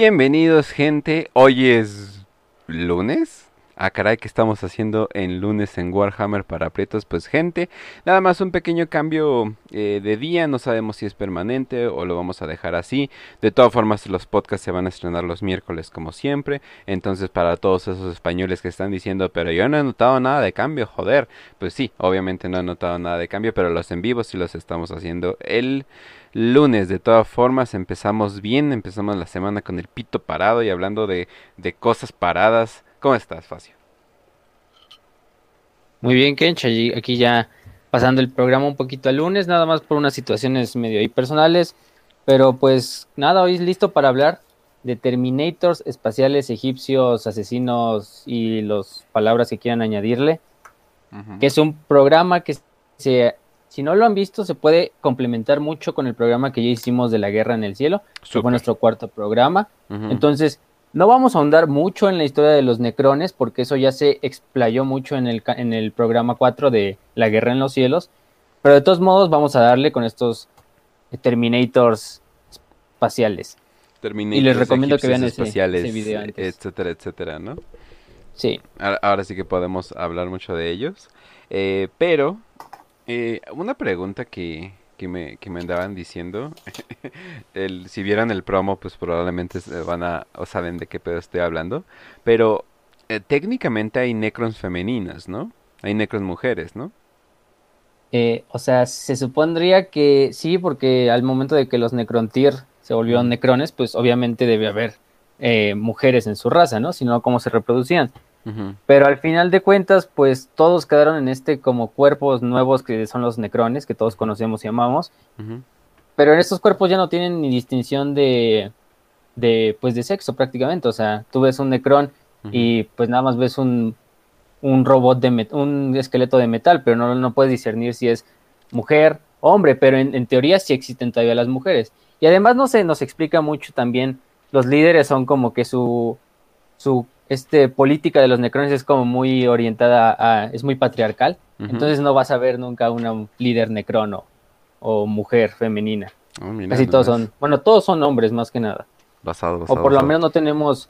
Bienvenidos, gente. Hoy es lunes. Ah, caray, ¿qué estamos haciendo en lunes en Warhammer para aprietos? Pues gente, nada más un pequeño cambio eh, de día, no sabemos si es permanente o lo vamos a dejar así. De todas formas, los podcasts se van a estrenar los miércoles como siempre. Entonces, para todos esos españoles que están diciendo, pero yo no he notado nada de cambio, joder. Pues sí, obviamente no he notado nada de cambio, pero los en vivo sí los estamos haciendo el lunes. De todas formas, empezamos bien, empezamos la semana con el pito parado y hablando de, de cosas paradas. ¿Cómo estás, Facio? Muy bien, Kench, aquí ya pasando el programa un poquito al lunes, nada más por unas situaciones medio ahí personales, pero pues nada, hoy es listo para hablar de Terminators espaciales egipcios, asesinos y las palabras que quieran añadirle, que es un programa que se, si no lo han visto, se puede complementar mucho con el programa que ya hicimos de la guerra en el cielo, que fue nuestro cuarto programa. Entonces, no vamos a ahondar mucho en la historia de los necrones, porque eso ya se explayó mucho en el, en el programa 4 de La Guerra en los Cielos. Pero de todos modos, vamos a darle con estos Terminators espaciales. Terminators y les recomiendo que vean ese, video etcétera, etcétera, ¿no? Sí. Ahora, sí que podemos hablar mucho de ellos. Eh, pero, eh, una pregunta que, que me, que me andaban diciendo. el, si vieran el promo, pues probablemente van a, o saben de qué pedo estoy hablando. Pero eh, técnicamente hay necrons femeninas, ¿no? Hay necrons mujeres, ¿no? Eh, o sea, se supondría que sí, porque al momento de que los Necrontyr se volvieron necrones, pues obviamente debe haber eh, mujeres en su raza, ¿no? Si no, ¿cómo se reproducían? Pero al final de cuentas, pues todos quedaron en este como cuerpos nuevos que son los necrones, que todos conocemos y amamos. Pero en estos cuerpos ya no tienen ni distinción de, de, pues de sexo prácticamente. O sea, tú ves un necrón y pues nada más ves un, un robot de un esqueleto de metal, pero no, no puedes discernir si es mujer, hombre, pero en, en, teoría sí existen todavía las mujeres. Y además no se nos explica mucho también, los líderes son como que su, su este, política de los necrones es como muy orientada a, es muy patriarcal, entonces no vas a ver nunca una líder necrono o mujer femenina. Oh, Casi todos son, bueno, todos son hombres más que nada. Basado, o por lo menos no tenemos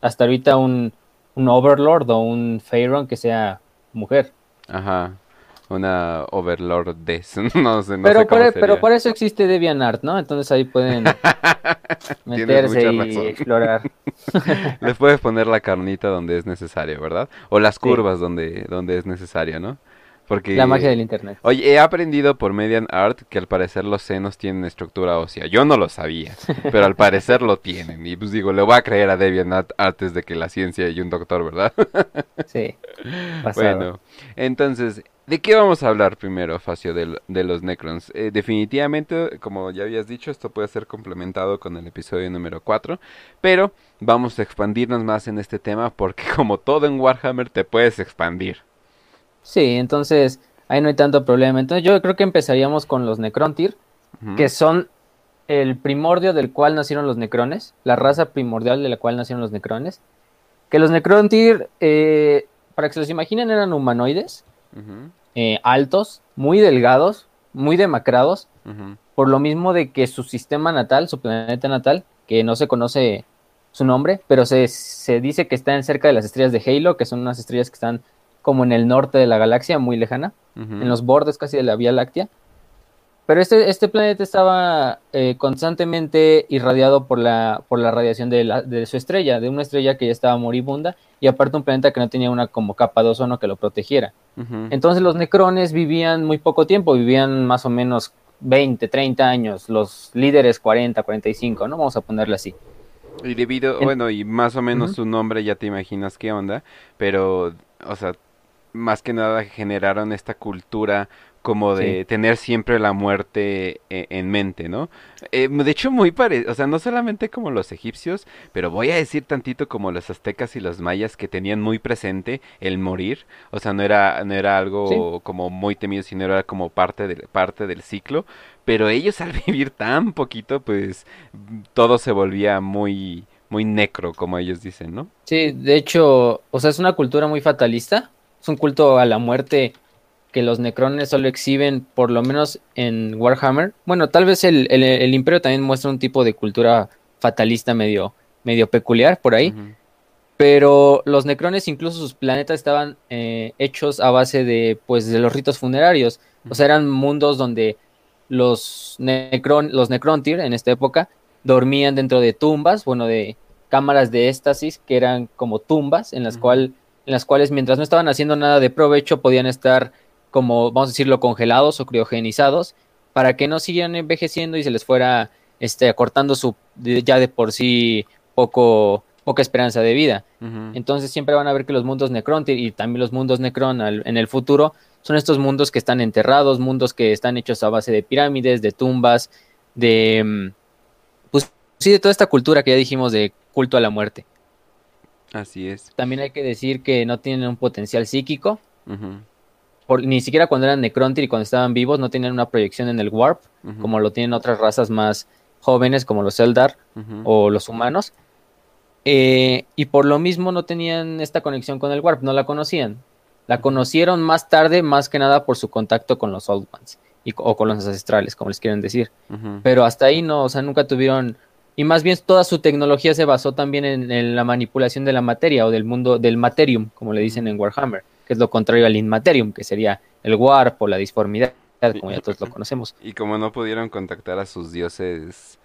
hasta ahorita un, un overlord o un pharaoh que sea mujer. Ajá una Overlord no sé, no pero, sé cómo por, e, pero por eso existe DeviantArt, ¿no? Entonces ahí pueden meterse y explorar. Les puedes poner la carnita donde es necesario, ¿verdad? O las curvas donde, donde es necesario, ¿no? Porque, la magia del internet. Oye, he aprendido por Art que al parecer los senos tienen estructura ósea. Yo no lo sabía, pero al parecer lo tienen. Y pues digo, le voy a creer a DeviantArt antes de que la ciencia y un doctor, ¿verdad? sí. Bueno, entonces, ¿De qué vamos a hablar primero, Facio, de, de los Necrons? Eh, definitivamente, como ya habías dicho, esto puede ser complementado con el episodio número 4, pero vamos a expandirnos más en este tema porque como todo en Warhammer te puedes expandir. Sí, entonces ahí no hay tanto problema. Entonces yo creo que empezaríamos con los Necrontyr, que son el primordio del cual nacieron los Necrones, la raza primordial de la cual nacieron los Necrones. Que los Necrontyr, eh, para que se los imaginen, eran humanoides. Eh, altos, muy delgados, muy demacrados, por lo mismo de que su sistema natal, su planeta natal, que no se conoce su nombre, pero se, se dice que están cerca de las estrellas de Halo, que son unas estrellas que están como en el norte de la galaxia, muy lejana, en los bordes casi de la Vía Láctea. Pero este, este planeta estaba eh, constantemente irradiado por la, por la radiación de, la, de, su estrella, de una estrella que ya estaba moribunda, y aparte un planeta que no tenía una como capa de ozono que lo protegiera. Entonces los necrones vivían muy poco tiempo, vivían más o menos 20, 30 años, los líderes 40, 45, ¿no? Vamos a ponerle así. Y debido, bueno, y más o menos su nombre ya te imaginas qué onda, pero, o sea, más que nada generaron esta cultura como de tener siempre la muerte eh, en mente, ¿no? Eh, de hecho, muy parecido, o sea, no solamente como los egipcios, pero voy a decir tantito como los aztecas y los mayas que tenían muy presente el morir, o sea, no era, no era algo como muy temido, sino era como parte, de, parte del ciclo, pero ellos al vivir tan poquito, pues todo se volvía muy, muy necro, como ellos dicen, ¿no? Sí, de hecho, o sea, es una cultura muy fatalista, es un culto a la muerte que los necrones solo exhiben, por lo menos en Warhammer. Bueno, tal vez el, el, Imperio también muestra un tipo de cultura fatalista medio, medio peculiar por ahí. Pero los necrones, incluso sus planetas, estaban eh, hechos a base de, pues, de los ritos funerarios. O sea, eran mundos donde los, necron, los necrontir en esta época dormían dentro de tumbas, bueno, de cámaras de éxtasis, que eran como tumbas, en las, cual, en las cuales mientras no estaban haciendo nada de provecho, podían estar como, vamos a decirlo, congelados o criogenizados, para que no siguieran envejeciendo y se les fuera este, acortando su ya de por sí poco poca esperanza de vida. Entonces siempre van a ver que los mundos Necron y también los mundos Necron en el futuro son estos mundos que están enterrados, mundos que están hechos a base de pirámides, de tumbas, de... Mm, pues sí, de toda esta cultura que ya dijimos de culto a la muerte. Así es. También hay que decir que no tienen un potencial psíquico. Ni siquiera cuando eran Necrontyr y cuando estaban vivos no tenían una proyección en el Warp, como lo tienen otras razas más jóvenes como los Eldar o los humanos. Eh, y por lo mismo no tenían esta conexión con el Warp, no la conocían. La conocieron más tarde, más que nada por su contacto con los Old Ones y, o con los ancestrales, como les quieren decir. Pero hasta ahí no, o sea, nunca tuvieron. Y más bien toda su tecnología se basó también en, la manipulación de la materia o del mundo del materium, como le dicen en Warhammer, que es lo contrario al inmaterium, que sería el warp o la disformidad, como ya todos lo conocemos. Y como no pudieron contactar a sus dioses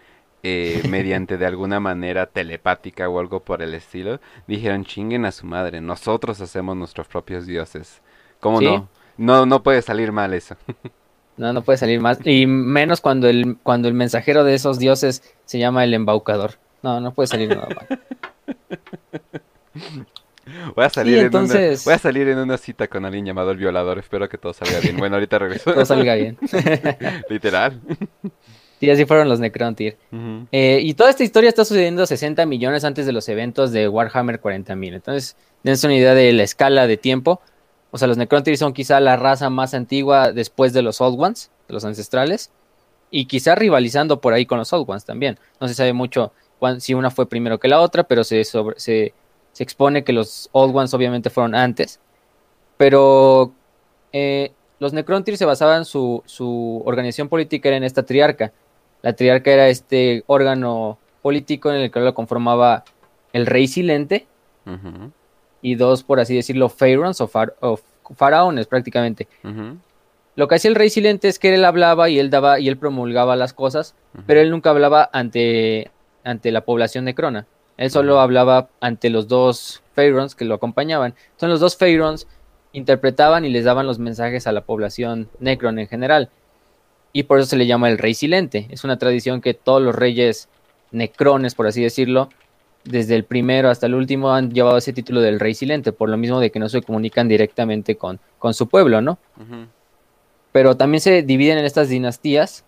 eh, mediante de alguna manera telepática o algo por el estilo, dijeron chinguen a su madre, nosotros hacemos nuestros propios dioses. ¿Cómo no? No, no puede salir mal eso. No, no puede salir mal. Y menos cuando el, cuando el mensajero de esos dioses se llama el embaucador. No, no puede salir nada mal. Voy a, salir en una, voy a salir en una cita con alguien llamado el violador. Espero que todo salga bien. Bueno, ahorita regreso. todo salga bien. Literal. Sí, así fueron los Necrontyr. Eh, y toda esta historia está sucediendo 60 millones antes de los eventos de Warhammer 40.000. Entonces, dense una idea de la escala de tiempo. O sea, los Necrontyr son quizá la raza más antigua después de los Old Ones, de los ancestrales. Y quizá rivalizando por ahí con los Old Ones también. No se sabe mucho si una fue primero que la otra, pero se, se, expone que los Old Ones obviamente fueron antes. Pero eh, los Necrontyr se basaban su, su organización política era en esta triarca la triarca era este órgano político en el que lo conformaba el rey silente y dos, por así decirlo, pharaons o, faraones prácticamente. Lo que hacía el rey silente es que él hablaba y él daba y él promulgaba las cosas, pero él nunca hablaba ante, ante la población necrona. Él solo hablaba ante los dos pharaons que lo acompañaban. Entonces los dos pharaons interpretaban y les daban los mensajes a la población necron en general y por eso se le llama el rey silente. Es una tradición que todos los reyes necrones, por así decirlo, desde el primero hasta el último han llevado ese título del rey silente, por lo mismo de que no se comunican directamente con, con su pueblo, ¿no? Pero también se dividen en estas dinastías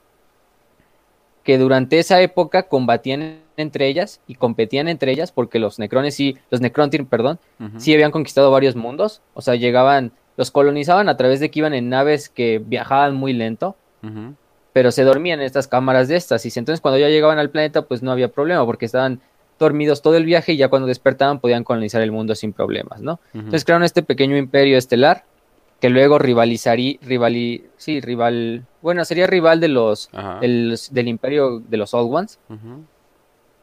que durante esa época combatían entre ellas y competían entre ellas porque los necrones y los necrontir, perdón, sí habían conquistado varios mundos, o sea, llegaban, los colonizaban a través de que iban en naves que viajaban muy lento pero se dormían en estas cámaras de estas. Y entonces cuando ya llegaban al planeta, pues no había problema, porque estaban dormidos todo el viaje y ya cuando despertaban podían colonizar el mundo sin problemas, ¿no? Entonces crearon este pequeño imperio estelar que luego rivalizaría, rival, sí, rival, bueno, sería rival de los, del, imperio de los Old Ones.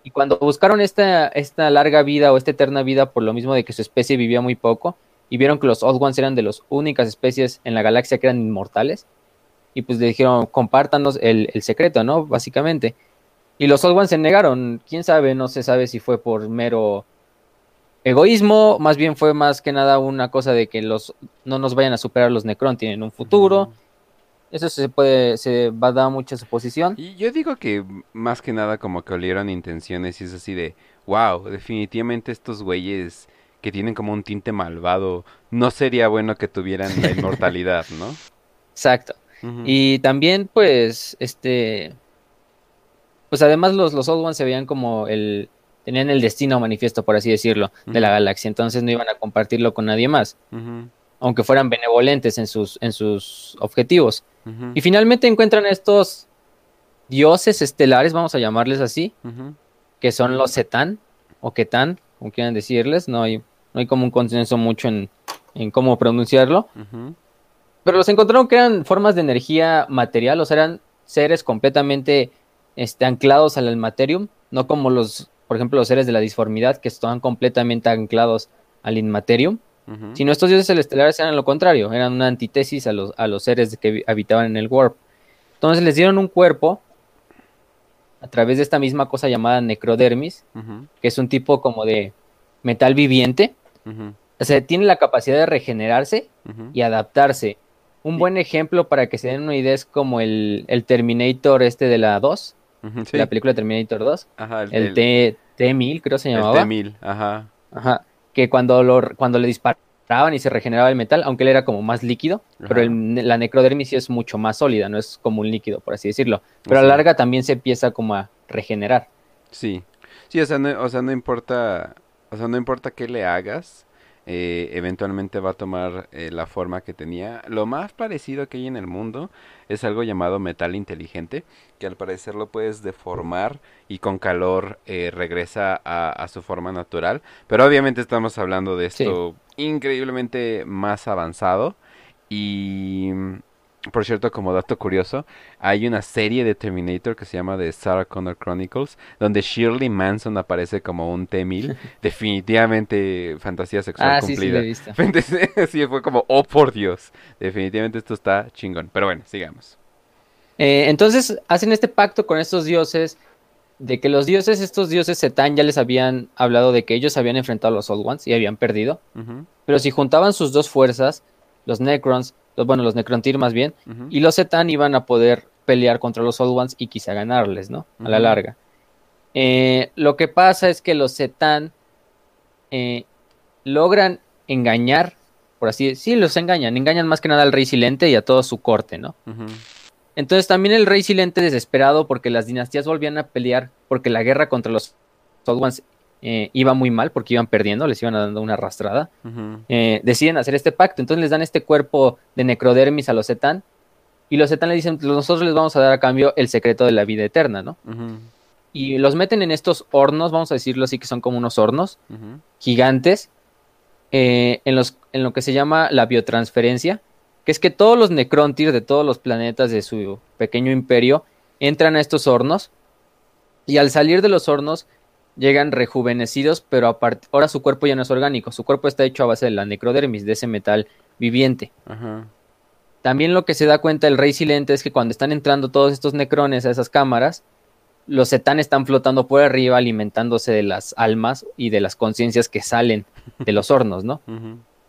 Y cuando buscaron esta, esta larga vida o esta eterna vida por lo mismo de que su especie vivía muy poco y vieron que los Old Ones eran de las únicas especies en la galaxia que eran inmortales, y pues le dijeron, compártanos el, secreto, ¿no? Básicamente. Y los Old Ones se negaron. Quién sabe, no se sabe si fue por mero egoísmo, más bien fue más que nada una cosa de que los no nos vayan a superar los Necron tienen un futuro. Eso se puede, se va a dar mucha suposición. Y yo digo que más que nada como que olieron intenciones y es así de, wow, definitivamente estos güeyes que tienen como un tinte malvado, no sería bueno que tuvieran la inmortalidad, ¿no? Exacto. Y también, pues, este. Pues además los, los Old Ones se veían como el. Tenían el destino manifiesto, por así decirlo, de la galaxia. Entonces no iban a compartirlo con nadie más. Aunque fueran benevolentes en sus, en sus objetivos. Y finalmente encuentran estos dioses estelares, vamos a llamarles así, que son los Setán o Ketán, como quieran decirles. No hay, no hay como un consenso mucho en, en cómo pronunciarlo. Pero los encontraron que eran formas de energía material, o sea, eran seres completamente este, anclados al materium, no como los por ejemplo, los seres de la disformidad, que están completamente anclados al Inmaterium, sino estos dioses celestiales eran lo contrario, eran una antítesis a los, a los seres que habitaban en el Warp. Entonces les dieron un cuerpo a través de esta misma cosa llamada necrodermis, que es un tipo como de metal viviente. O sea, tiene la capacidad de regenerarse y adaptarse. Un buen ejemplo para que se den una idea es como el, Terminator este de la 2, la película Terminator 2, el, T, T1000 creo se llamaba. El T1000, ajá. Ajá, que cuando, lo, cuando le disparaban y se regeneraba el metal, aunque él era como más líquido, pero la necrodermis sí es mucho más sólida, no es como un líquido, por así decirlo. Pero a la larga también se empieza como a regenerar. Sí, sí, o sea, o sea, no importa, o sea, no importa qué le hagas, eh, eventualmente va a tomar eh, la forma que tenía. Lo más parecido que hay en el mundo es algo llamado metal inteligente, que al parecer lo puedes deformar y con calor eh, regresa a, su forma natural. Pero obviamente estamos hablando de esto increíblemente más avanzado. Y por cierto, como dato curioso, hay una serie de Terminator que se llama The Sarah Connor Chronicles, donde Shirley Manson aparece como un T-1000. Definitivamente fantasía sexual ah, cumplida. Sí, sí, sí, fue como, oh por Dios. Definitivamente esto está chingón. Pero bueno, sigamos. Eh, entonces hacen este pacto con estos dioses de que los dioses, estos dioses Setán, ya les habían hablado de que ellos habían enfrentado a los Old Ones y habían perdido. Pero si juntaban sus dos fuerzas, los Necrons, bueno, los Necrontyr más bien, y los Zetan iban a poder pelear contra los Old Ones y quizá ganarles, ¿no? A la larga. Eh, lo que pasa es que los Zetan eh, logran engañar, por así decirlo, sí, los engañan, engañan más que nada al Rey Silente y a todo su corte, ¿no? Entonces también el Rey Silente desesperado porque las dinastías volvían a pelear, porque la guerra contra los Old Ones eh, iba muy mal porque iban perdiendo, les iban dando una arrastrada. Eh, deciden hacer este pacto, entonces les dan este cuerpo de necrodermis a los Zetan y los Zetan le dicen, nosotros les vamos a dar a cambio el secreto de la vida eterna, ¿no? Y los meten en estos hornos, vamos a decirlo así, que son como unos hornos gigantes, eh, en, los, en lo que se llama la biotransferencia, que es que todos los Necrontyr de todos los planetas de su pequeño imperio entran a estos hornos y al salir de los hornos llegan rejuvenecidos, pero ahora su cuerpo ya no es orgánico, su cuerpo está hecho a base de la necrodermis, de ese metal viviente. También lo que se da cuenta el rey silente es que cuando están entrando todos estos necrones a esas cámaras, los setán están flotando por arriba alimentándose de las almas y de las conciencias que salen de los hornos, ¿no?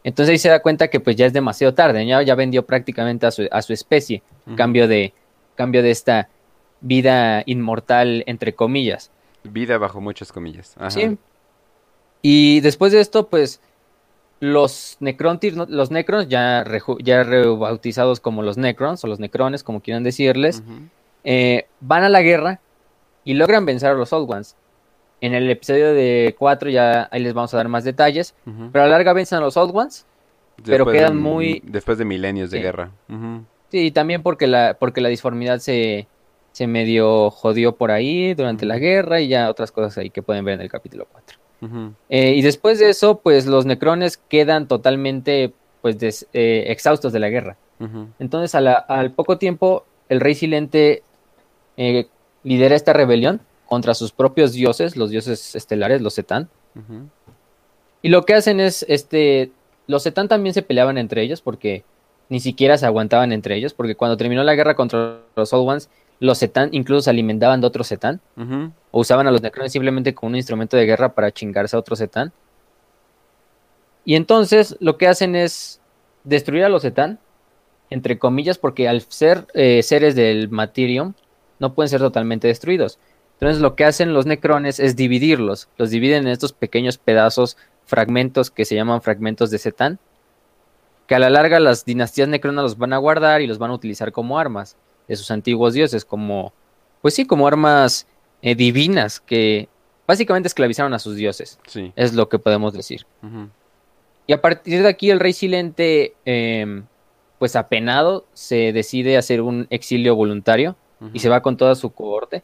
Entonces ahí se da cuenta que pues ya es demasiado tarde, ya, ya vendió prácticamente a su, a su especie, cambio, de, cambio de esta vida inmortal entre comillas. Vida bajo muchas comillas. Sí. Y después de esto, pues los Necrontyr, los Necrons, ya, ya rebautizados como los Necrons o los Necrones, como quieran decirles, eh, van a la guerra y logran vencer a los Old Ones. En el episodio de 4 ya ahí les vamos a dar más detalles, pero a la larga vencen a los Old Ones, pero quedan muy... Después de milenios de guerra. Sí, y también porque la, porque la disformidad se, se medio jodió por ahí durante la guerra y ya otras cosas ahí que pueden ver en el capítulo 4. Eh, y después de eso, pues los necrones quedan totalmente pues eh, exhaustos de la guerra. Entonces al poco tiempo el rey silente eh, lidera esta rebelión contra sus propios dioses, los dioses estelares, los Setán. Y lo que hacen es, este, los Setán también se peleaban entre ellos porque ni siquiera se aguantaban entre ellos, porque cuando terminó la guerra contra los Old Ones, los Zetán incluso se alimentaban de otros Zetán. O usaban a los Necrones simplemente como un instrumento de guerra para chingarse a otros Zetán. Y entonces lo que hacen es destruir a los Zetán, entre comillas, porque al ser eh, seres del Materium, no pueden ser totalmente destruidos. Entonces lo que hacen los Necrones es dividirlos. Los dividen en estos pequeños pedazos, fragmentos que se llaman fragmentos de Zetán. Que a la larga las dinastías necronas los van a guardar y los van a utilizar como armas de sus antiguos dioses, como, pues sí, como armas eh, divinas que básicamente esclavizaron a sus dioses. Sí. Es lo que podemos decir. Y a partir de aquí el rey silente, em, pues apenado, se decide hacer un exilio voluntario y se va con toda su cohorte.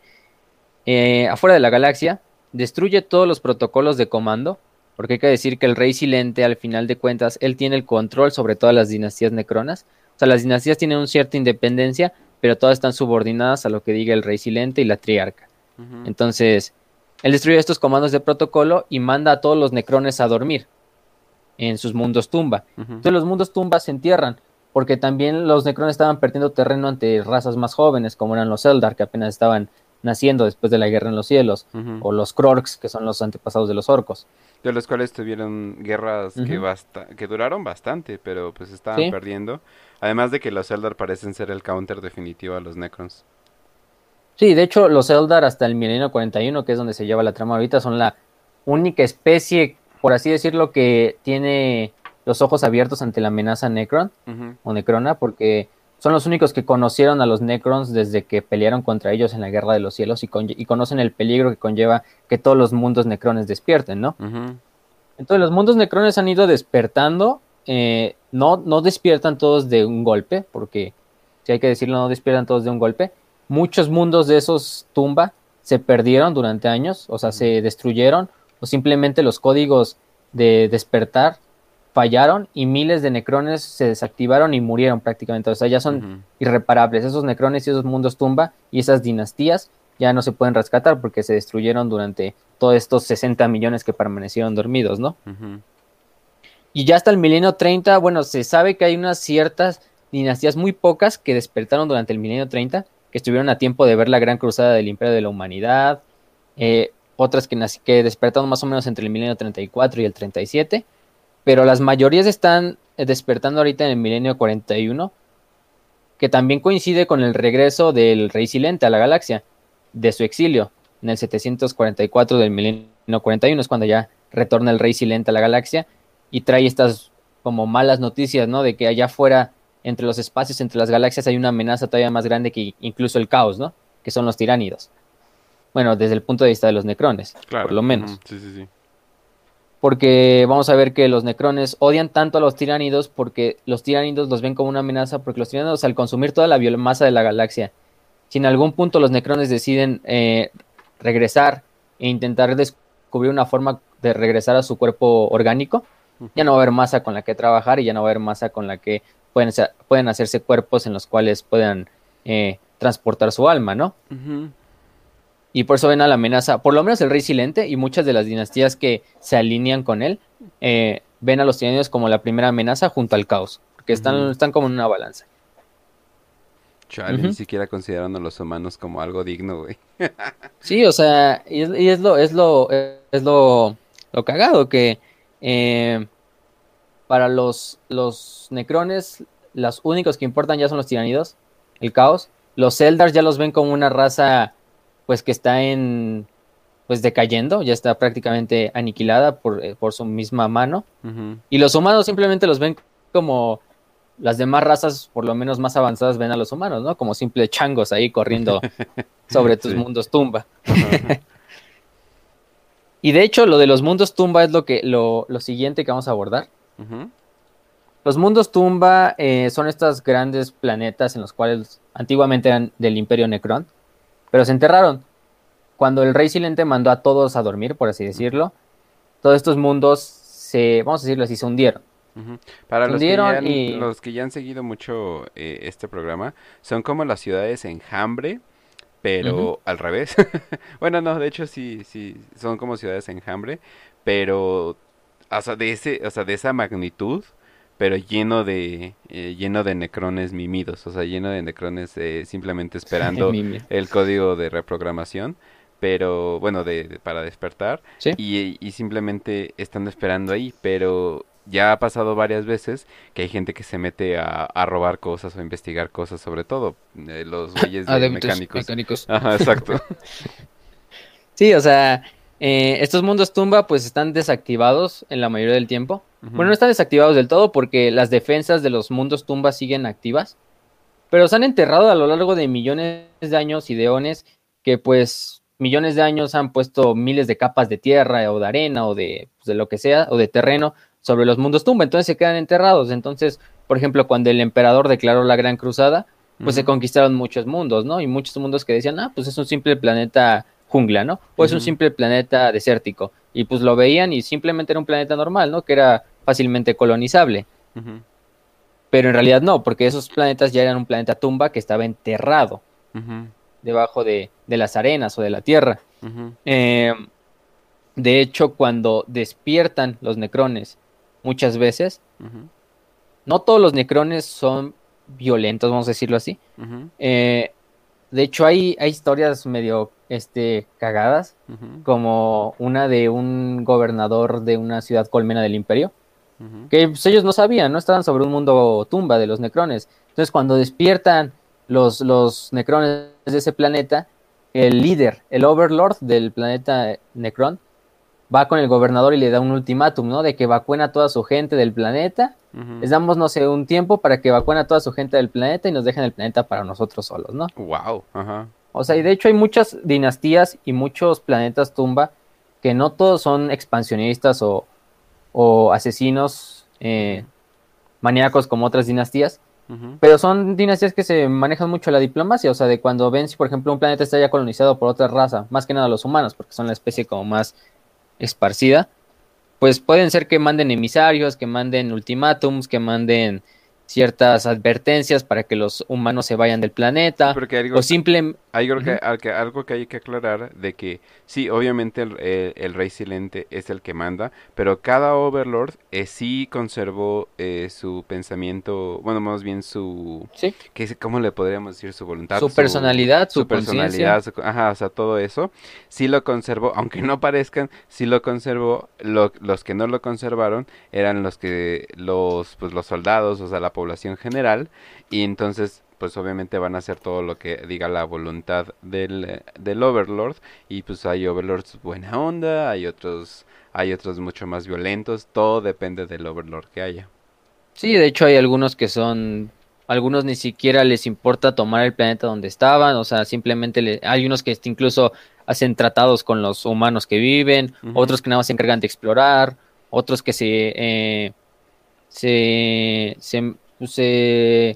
Eh, afuera de la galaxia, destruye todos los protocolos de comando, porque hay que decir que el rey silente, al final de cuentas, él tiene el control sobre todas las dinastías necronas. O sea, las dinastías tienen una cierta independencia, pero todas están subordinadas a lo que diga el rey silente y la triarca. Entonces, él destruye estos comandos de protocolo y manda a todos los necrones a dormir en sus mundos tumba. Entonces los mundos tumba se entierran, porque también los necrones estaban perdiendo terreno ante razas más jóvenes, como eran los Eldar, que apenas estaban naciendo después de la guerra en los cielos, o los Krorks, que son los antepasados de los orcos. De los cuales tuvieron guerras que, basta que duraron bastante, pero pues estaban perdiendo. Además de que los Eldar parecen ser el counter definitivo a los Necrons. Sí, de hecho, los Eldar hasta el milenio 41, que es donde se lleva la trama ahorita, son la única especie, por así decirlo, que tiene los ojos abiertos ante la amenaza Necron o Necrona, porque son los únicos que conocieron a los Necrons desde que pelearon contra ellos en la Guerra de los Cielos y, y conocen el peligro que conlleva que todos los mundos Necrones despierten, ¿no? Entonces los mundos Necrones han ido despertando, eh, no, no despiertan todos de un golpe, porque si hay que decirlo, no despiertan todos de un golpe, muchos mundos de esos tumba se perdieron durante años, o sea, se destruyeron, o simplemente los códigos de despertar fallaron y miles de necrones se desactivaron y murieron prácticamente. O sea, ya son irreparables. Esos necrones y esos mundos tumba y esas dinastías ya no se pueden rescatar porque se destruyeron durante todos estos 60 millones que permanecieron dormidos, ¿no? Y ya hasta el milenio 30, bueno, se sabe que hay unas ciertas dinastías muy pocas que despertaron durante el milenio 30, que estuvieron a tiempo de ver la gran cruzada del imperio de la humanidad, eh, otras que, que despertaron más o menos entre el milenio 34 y el 37, pero las mayorías están despertando ahorita en el milenio 41, que también coincide con el regreso del rey Silente a la galaxia, de su exilio, en el 744 del milenio 41, es cuando ya retorna el rey Silente a la galaxia y trae estas como malas noticias, ¿no? De que allá afuera entre los espacios, entre las galaxias, hay una amenaza todavía más grande que incluso el caos, ¿no? Que son los tiránidos. Bueno, desde el punto de vista de los necrones, por lo menos. Sí, sí, sí. Porque vamos a ver que los necrones odian tanto a los tiránidos porque los tiránidos los ven como una amenaza, porque los tiránidos al consumir toda la biomasa de la galaxia, si en algún punto los necrones deciden eh, regresar e intentar descubrir una forma de regresar a su cuerpo orgánico, ya no va a haber masa con la que trabajar y ya no va a haber masa con la que pueden, pueden hacerse cuerpos en los cuales puedan eh, transportar su alma, ¿no? Y por eso ven a la amenaza, por lo menos el rey silente y muchas de las dinastías que se alinean con él, eh, ven a los tiranidos como la primera amenaza junto al caos, porque están, están como en una balanza. Chale, ni siquiera consideran a los humanos como algo digno, güey. sí, o sea, y es, lo, es lo, es lo, lo cagado que eh, para los, los necrones, los únicos que importan ya son los tiranidos, el caos. Los Eldars ya los ven como una raza, pues que está en, pues decayendo, ya está prácticamente aniquilada por, eh, por su misma mano. Y los humanos simplemente los ven como las demás razas, por lo menos más avanzadas, ven a los humanos, ¿no? Como simples changos ahí corriendo sobre tus mundos tumba. y de hecho, lo de los mundos tumba es lo que lo, lo siguiente que vamos a abordar. Los mundos tumba eh, son estos grandes planetas en los cuales antiguamente eran del Imperio Necron, pero se enterraron. Cuando el Rey Silente mandó a todos a dormir, por así decirlo, todos estos mundos se, vamos a decirlo así, se hundieron. Para los que, ya, los que, ya, han seguido mucho eh, este programa, son como las ciudades enjambre, pero al revés. bueno, no, de hecho sí, sí, son como ciudades enjambre, pero o sea, de ese, o sea, de esa magnitud, pero lleno de eh, lleno de necrones mimidos, o sea, lleno de necrones eh, simplemente esperando el código de reprogramación, pero bueno, de, para despertar y, y, simplemente están esperando ahí, pero ya ha pasado varias veces que hay gente que se mete a, a robar cosas o a investigar cosas, sobre todo eh, los güeyes de mecánicos. mecánicos. Ajá, exacto. sí, o sea, eh, estos mundos tumba pues están desactivados en la mayoría del tiempo. Bueno, no están desactivados del todo porque las defensas de los mundos tumba siguen activas. Pero se han enterrado a lo largo de millones de años y de eones que pues millones de años han puesto miles de capas de tierra o de arena o de, pues, de lo que sea o de terreno sobre los mundos tumba. Entonces se quedan enterrados. Entonces, por ejemplo, cuando el emperador declaró la Gran Cruzada, pues se conquistaron muchos mundos, ¿no? Y muchos mundos que decían, ah, pues es un simple planeta jungla, ¿no? O es un simple planeta desértico. Y pues lo veían y simplemente era un planeta normal, ¿no? Que era fácilmente colonizable. Pero en realidad no, porque esos planetas ya eran un planeta tumba que estaba enterrado debajo de, las arenas o de la tierra. Eh, De hecho, cuando despiertan los necrones, muchas veces, no todos los necrones son violentos, vamos a decirlo así. eh, de hecho, hay, hay historias medio este, cagadas, como una de un gobernador de una ciudad colmena del imperio, que pues, ellos no sabían, no estaban sobre un mundo tumba de los necrones. Entonces, cuando despiertan los, los necrones de ese planeta, el líder, el overlord del planeta Necron, va con el gobernador y le da un ultimátum, ¿no? De que evacúen a toda su gente del planeta. Les damos, no sé, un tiempo para que evacúen a toda su gente del planeta y nos dejen el planeta para nosotros solos, ¿no? Wow, ajá. O sea, y de hecho hay muchas dinastías y muchos planetas tumba que no todos son expansionistas o, o asesinos eh, maníacos como otras dinastías, pero son dinastías que se manejan mucho la diplomacia, o sea, de cuando ven si por ejemplo un planeta está ya colonizado por otra raza, más que nada los humanos, porque son la especie como más esparcida, pues pueden ser que manden emisarios, que manden ultimátums, que manden ciertas advertencias para que los humanos se vayan del planeta o simplemente hay algo, que, algo que hay que aclarar de que sí, obviamente el, rey silente es el que manda, pero cada overlord eh, sí conservó eh, su pensamiento, bueno, más bien su... ¿Sí? Que, ¿Cómo le podríamos decir? Su voluntad. Su, personalidad, su, personalidad. ajá, o sea, todo eso. Sí lo conservó, aunque no parezcan, sí lo conservó. los que no lo conservaron eran los que, los, pues los soldados, o sea, la población general. Y entonces pues obviamente van a hacer todo lo que diga la voluntad del, del Overlord y pues hay Overlords buena onda, hay otros hay otros mucho más violentos, todo depende del Overlord que haya. Sí, de hecho hay algunos que son algunos ni siquiera les importa tomar el planeta donde estaban, o sea, simplemente le, hay unos que incluso hacen tratados con los humanos que viven, otros que nada más se encargan de explorar, otros que se eh, se, se, se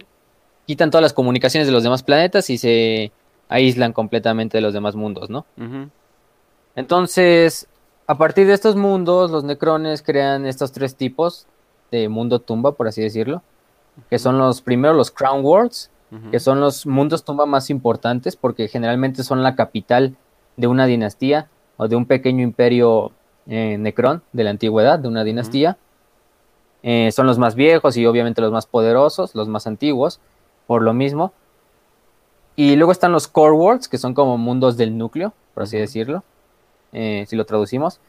quitan todas las comunicaciones de los demás planetas y se aíslan completamente de los demás mundos, ¿no? Entonces, a partir de estos mundos, los necrones crean estos tres tipos de mundo tumba, por así decirlo, que son los primero los Crown Worlds, que son los mundos tumba más importantes porque generalmente son la capital de una dinastía o de un pequeño imperio eh, necrón de la antigüedad, de una dinastía. Eh, son los más viejos y obviamente los más poderosos, los más antiguos por lo mismo. Y luego están los core worlds, que son como mundos del núcleo, por así decirlo, eh, si lo traducimos,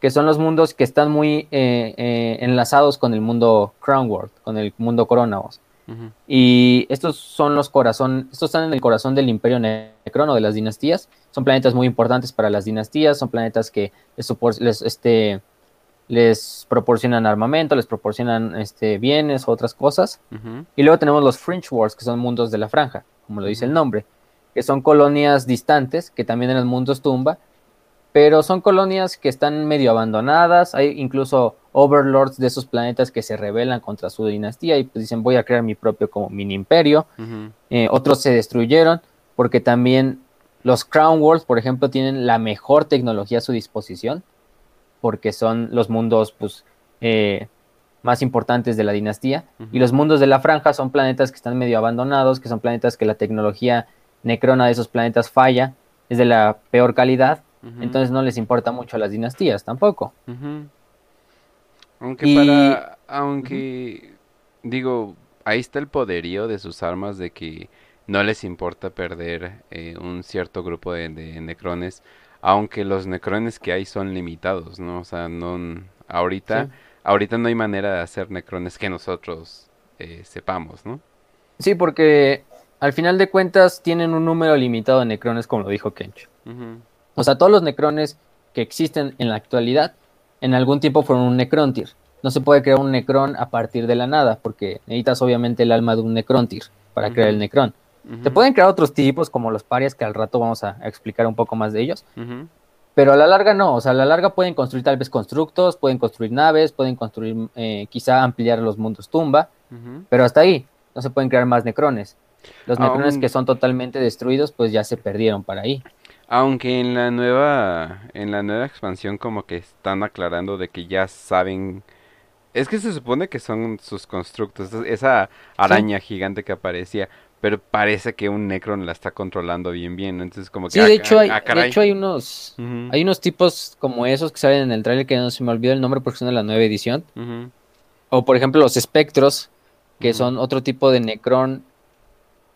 que son los mundos que están muy eh, eh, enlazados con el mundo crown world, con el mundo corona. Y estos son los corazón, estos están en el corazón del imperio necrono de las dinastías. Son planetas muy importantes para las dinastías, son planetas que les, este, les proporcionan armamento, les proporcionan este, bienes otras cosas. Y luego tenemos los Fringe Wars, que son mundos de la franja, como lo dice el nombre, que son colonias distantes, que también en los mundos tumba, pero son colonias que están medio abandonadas, hay incluso overlords de esos planetas que se rebelan contra su dinastía y pues dicen voy a crear mi propio como mini imperio. Eh, otros se destruyeron porque también los Crown Worlds, por ejemplo, tienen la mejor tecnología a su disposición porque son los mundos pues, eh, más importantes de la dinastía. Y los mundos de la franja son planetas que están medio abandonados, que son planetas que la tecnología necrona de esos planetas falla, es de la peor calidad, entonces no les importa mucho a las dinastías tampoco. Aunque para, aunque digo, ahí está el poderío de sus armas de que no les importa perder eh, un cierto grupo de necrones aunque los necrones que hay son limitados, ¿no? O sea, no ahorita ahorita no hay manera de hacer necrones que nosotros eh, sepamos, ¿no? Sí, porque al final de cuentas tienen un número limitado de necrones, como lo dijo Kench. O sea, todos los necrones que existen en la actualidad, en algún tiempo fueron un necrontir. No se puede crear un necron a partir de la nada, porque necesitas obviamente el alma de un necrontir para crear el necron. Se pueden crear otros tipos como los parias que al rato vamos a explicar un poco más de ellos. Pero a la larga no, o sea, a la larga pueden construir tal vez constructos, pueden construir naves, pueden construir, eh, quizá ampliar los mundos tumba, pero hasta ahí, no se pueden crear más necrones. Los necrones que son totalmente destruidos, pues ya se perdieron para ahí. Aunque en la nueva, en la nueva expansión como que están aclarando de que ya saben, es que se supone que son sus constructos, esa araña gigante que aparecía, pero parece que un Necron la está controlando bien bien, Entonces como que... Sí, de, ah, hecho, hay, ah, de hecho hay unos hay unos tipos como esos que salen en el trailer que no se me olvidó el nombre porque son de la nueva edición. O por ejemplo los espectros, que son otro tipo de Necron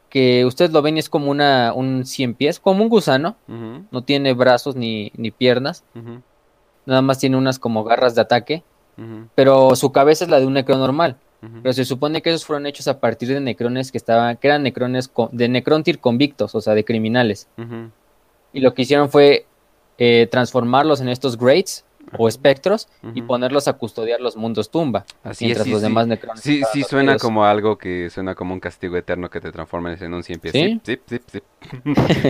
que ustedes lo ven y es como una, un cien pies, como un gusano, no tiene brazos ni, ni piernas, nada más tiene unas como garras de ataque, pero su cabeza es la de un necron normal. Pero se supone que esos fueron hechos a partir de necrones que estaban, que eran necrones de necrontir convictos, o sea, de criminales. Y lo que hicieron fue eh, transformarlos en estos greats o espectros y ponerlos a custodiar los mundos tumba. Así mientras los demás necrones. Sí, sí suena como algo que suena como un castigo eterno que te transformes en un cien pies. ¿Sí? Sí, sí, sí.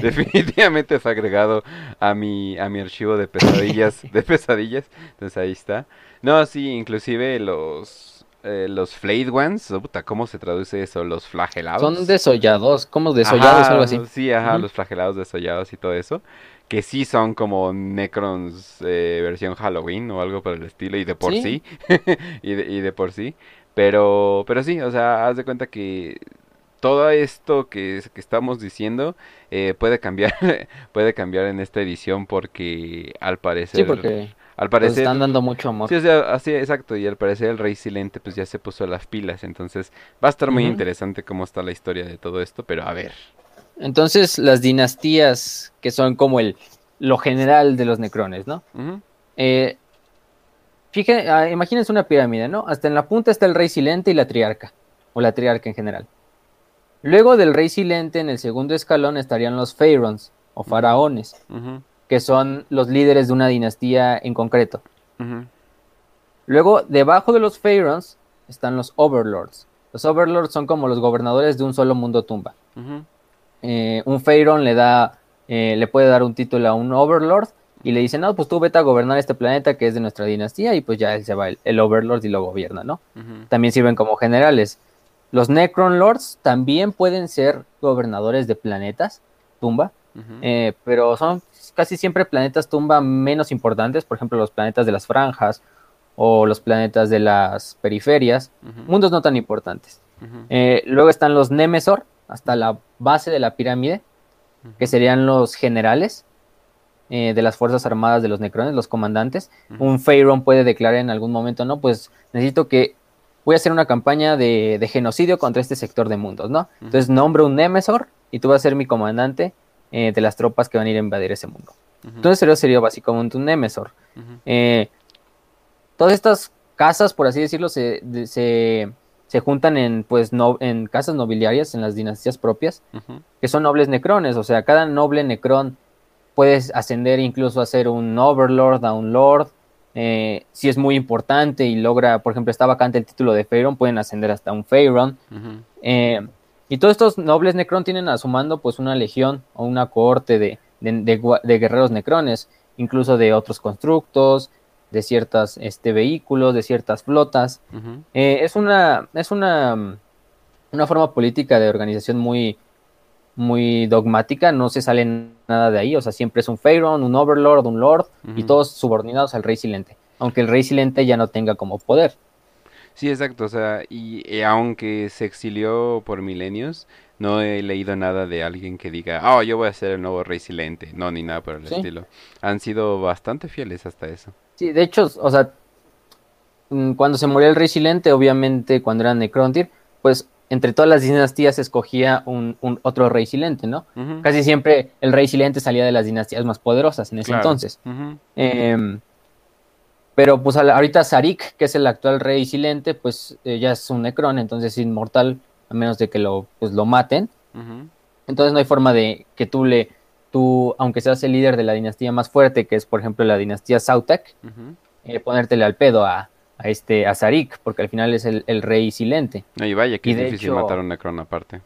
Definitivamente es agregado a mi a mi archivo de pesadillas, de pesadillas. Entonces ahí está. No, sí, inclusive los eh, los flayed ones, ¿cómo se traduce eso? Los flagelados. Son desollados, como desollados o algo así. Sí, ajá, los flagelados desollados y todo eso que sí son como Necrons eh, versión Halloween o algo por el estilo y de por sí, y, de, y, de, por sí pero pero sí o sea haz de cuenta que todo esto que, que estamos diciendo eh, puede cambiar puede cambiar en esta edición porque al parecer sí, porque al parecer están dando mucho amor. sí o sea así exacto y al parecer el rey silente pues ya se puso las pilas entonces va a estar muy interesante cómo está la historia de todo esto pero a ver. Entonces, las dinastías, que son como el lo general de los necrones, ¿no? Eh, ah, imagínense una pirámide, ¿no? Hasta en la punta está el rey silente y la triarca, o la triarca en general. Luego del rey silente, en el segundo escalón estarían los pharaons, o faraones, que son los líderes de una dinastía en concreto. Luego, debajo de los pharaons, están los overlords. Los overlords son como los gobernadores de un solo mundo tumba. Eh, un Pharaon le da, eh, le puede dar un título a un Overlord y le dice, no, pues tú vete a gobernar este planeta que es de nuestra dinastía y pues ya él se va el, Overlord y lo gobierna, ¿no? También sirven como generales. Los Necron Lords también pueden ser gobernadores de planetas, tumba, eh, pero son casi siempre planetas tumba menos importantes, por ejemplo los planetas de las franjas o los planetas de las periferias, mundos no tan importantes. luego están los Nemesor, hasta la base de la pirámide, que serían los generales eh, de las Fuerzas Armadas de los Necrones, los comandantes. Un Pharaoh puede declarar en algún momento, ¿no? Pues necesito que voy a hacer una campaña de, genocidio contra este sector de mundos, ¿no? Entonces nombro un Nemesor y tú vas a ser mi comandante eh, de las tropas que van a ir a invadir ese mundo. Entonces sería, sería básicamente un Nemesor. Eh, todas estas casas, por así decirlo, se, se se juntan en pues no, en casas nobiliarias, en las dinastías propias, que son nobles necrones, o sea, cada noble necrón puede ascender incluso a ser un overlord, a un lord, eh, si es muy importante y logra, por ejemplo, está vacante el título de Pharaon, pueden ascender hasta un. Eh, y todos estos nobles necrón tienen a su mando pues una legión o una cohorte de, de guerreros necrones, incluso de otros constructos, de ciertos este, vehículos, de ciertas flotas. Eh, es una, es una, una forma política de organización muy, muy dogmática, no se sale nada de ahí, o sea, siempre es un Pharaoh, un Overlord, un Lord, y todos subordinados al Rey Silente, aunque el Rey Silente ya no tenga como poder. Sí, exacto, o sea, y aunque se exilió por milenios, no he leído nada de alguien que diga, oh, yo voy a ser el nuevo rey silente. No, ni nada por el estilo. Han sido bastante fieles hasta eso. Sí, de hecho, o sea, mm, cuando se murió el rey silente, obviamente cuando era Necrontyr, pues entre todas las dinastías se escogía un, otro rey silente, ¿no? Casi siempre el rey silente salía de las dinastías más poderosas en ese entonces. Pero pues ahorita Sarik, que es el actual rey silente, pues eh, ya es un Necron, entonces es inmortal a menos de que lo, pues, lo maten. Entonces no hay forma de que tú le, tú, aunque seas el líder de la dinastía más fuerte, que es por ejemplo la dinastía Sautek, eh, ponértele al pedo a, a este a Sarik, porque al final es el, rey silente. y vaya que es difícil matar a un Necron aparte.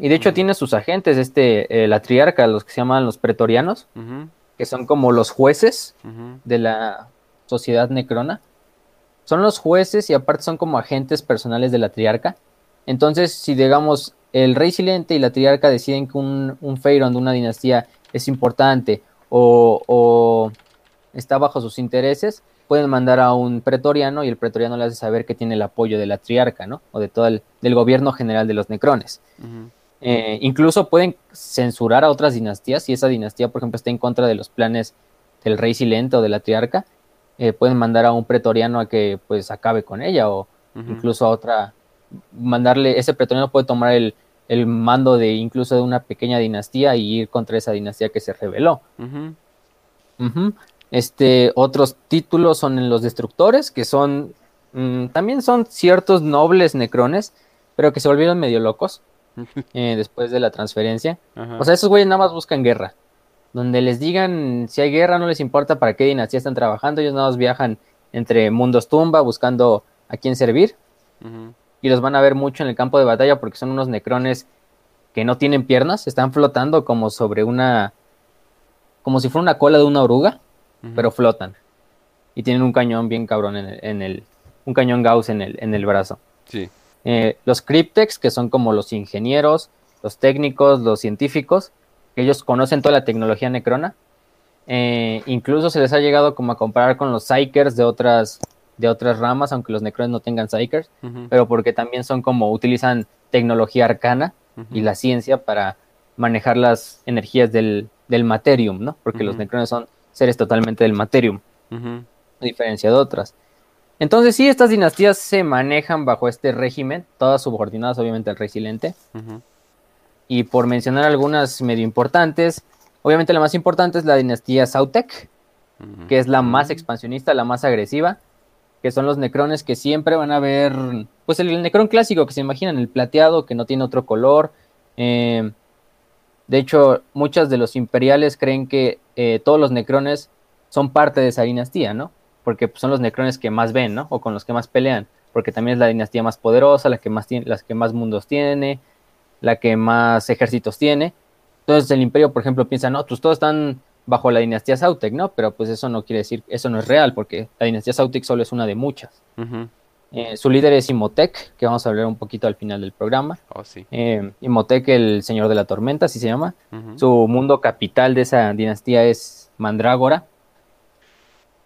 Y de hecho tiene sus agentes, este, eh, la triarca, los que se llaman los pretorianos, que son como los jueces de la sociedad necrona. Son los jueces y aparte son como agentes personales de la triarca. Entonces, si digamos el rey silente y la triarca deciden que un, un de una dinastía es importante o, está bajo sus intereses, pueden mandar a un pretoriano y el pretoriano le hace saber que tiene el apoyo de la triarca, ¿no? O de todo el del gobierno general de los necrones. Eh, incluso pueden censurar a otras dinastías. Si esa dinastía, por ejemplo, está en contra de los planes del rey silente o de la triarca, eh, pueden mandar a un pretoriano a que pues acabe con ella o incluso a otra, mandarle, ese pretoriano puede tomar el, el, mando de incluso de una pequeña dinastía y ir contra esa dinastía que se rebeló. Este, otros títulos son en los destructores, que son, mm, también son ciertos nobles necrones, pero que se volvieron medio locos. Eh, después de la transferencia. O sea, esos güeyes nada más buscan guerra. Donde les digan si hay guerra, no les importa para qué dinastía están trabajando. Ellos nada más viajan entre mundos tumba buscando a quién servir. Y los van a ver mucho en el campo de batalla porque son unos necrones que no tienen piernas, están flotando como sobre una. como si fuera una cola de una oruga, pero flotan. Y tienen un cañón bien cabrón en el. En el un cañón Gauss en el, en el brazo. Sí. Eh, los cryptex, que son como los ingenieros, los técnicos, los científicos, ellos conocen toda la tecnología necrona. Eh, incluso se les ha llegado como a comparar con los psychers de otras, de otras ramas, aunque los necrones no tengan psychers, pero porque también son como utilizan tecnología arcana y la ciencia para manejar las energías del, del materium, ¿no? Porque los necrones son seres totalmente del materium, a diferencia de otras. Entonces sí, estas dinastías se manejan bajo este régimen, todas subordinadas obviamente al rey silente. Y por mencionar algunas medio importantes, obviamente la más importante es la dinastía Sautek, que es la más expansionista, la más agresiva, que son los necrones que siempre van a ver, pues el, necrón clásico que se imaginan, el plateado que no tiene otro color. Eh, de hecho, muchos de los imperiales creen que eh, todos los necrones son parte de esa dinastía, ¿no? porque son los necrones que más ven, ¿no? O con los que más pelean, porque también es la dinastía más poderosa, la que más tiene, las que más mundos tiene, la que más ejércitos tiene. Entonces el imperio, por ejemplo, piensa, no, pues todos están bajo la dinastía Sautek, ¿no? Pero pues eso no quiere decir, eso no es real, porque la dinastía Sautek solo es una de muchas. Eh, su líder es Imhotep, que vamos a hablar un poquito al final del programa. Oh, sí. Eh, Imhotep, el señor de la tormenta, así se llama. Su mundo capital de esa dinastía es Mandrágora.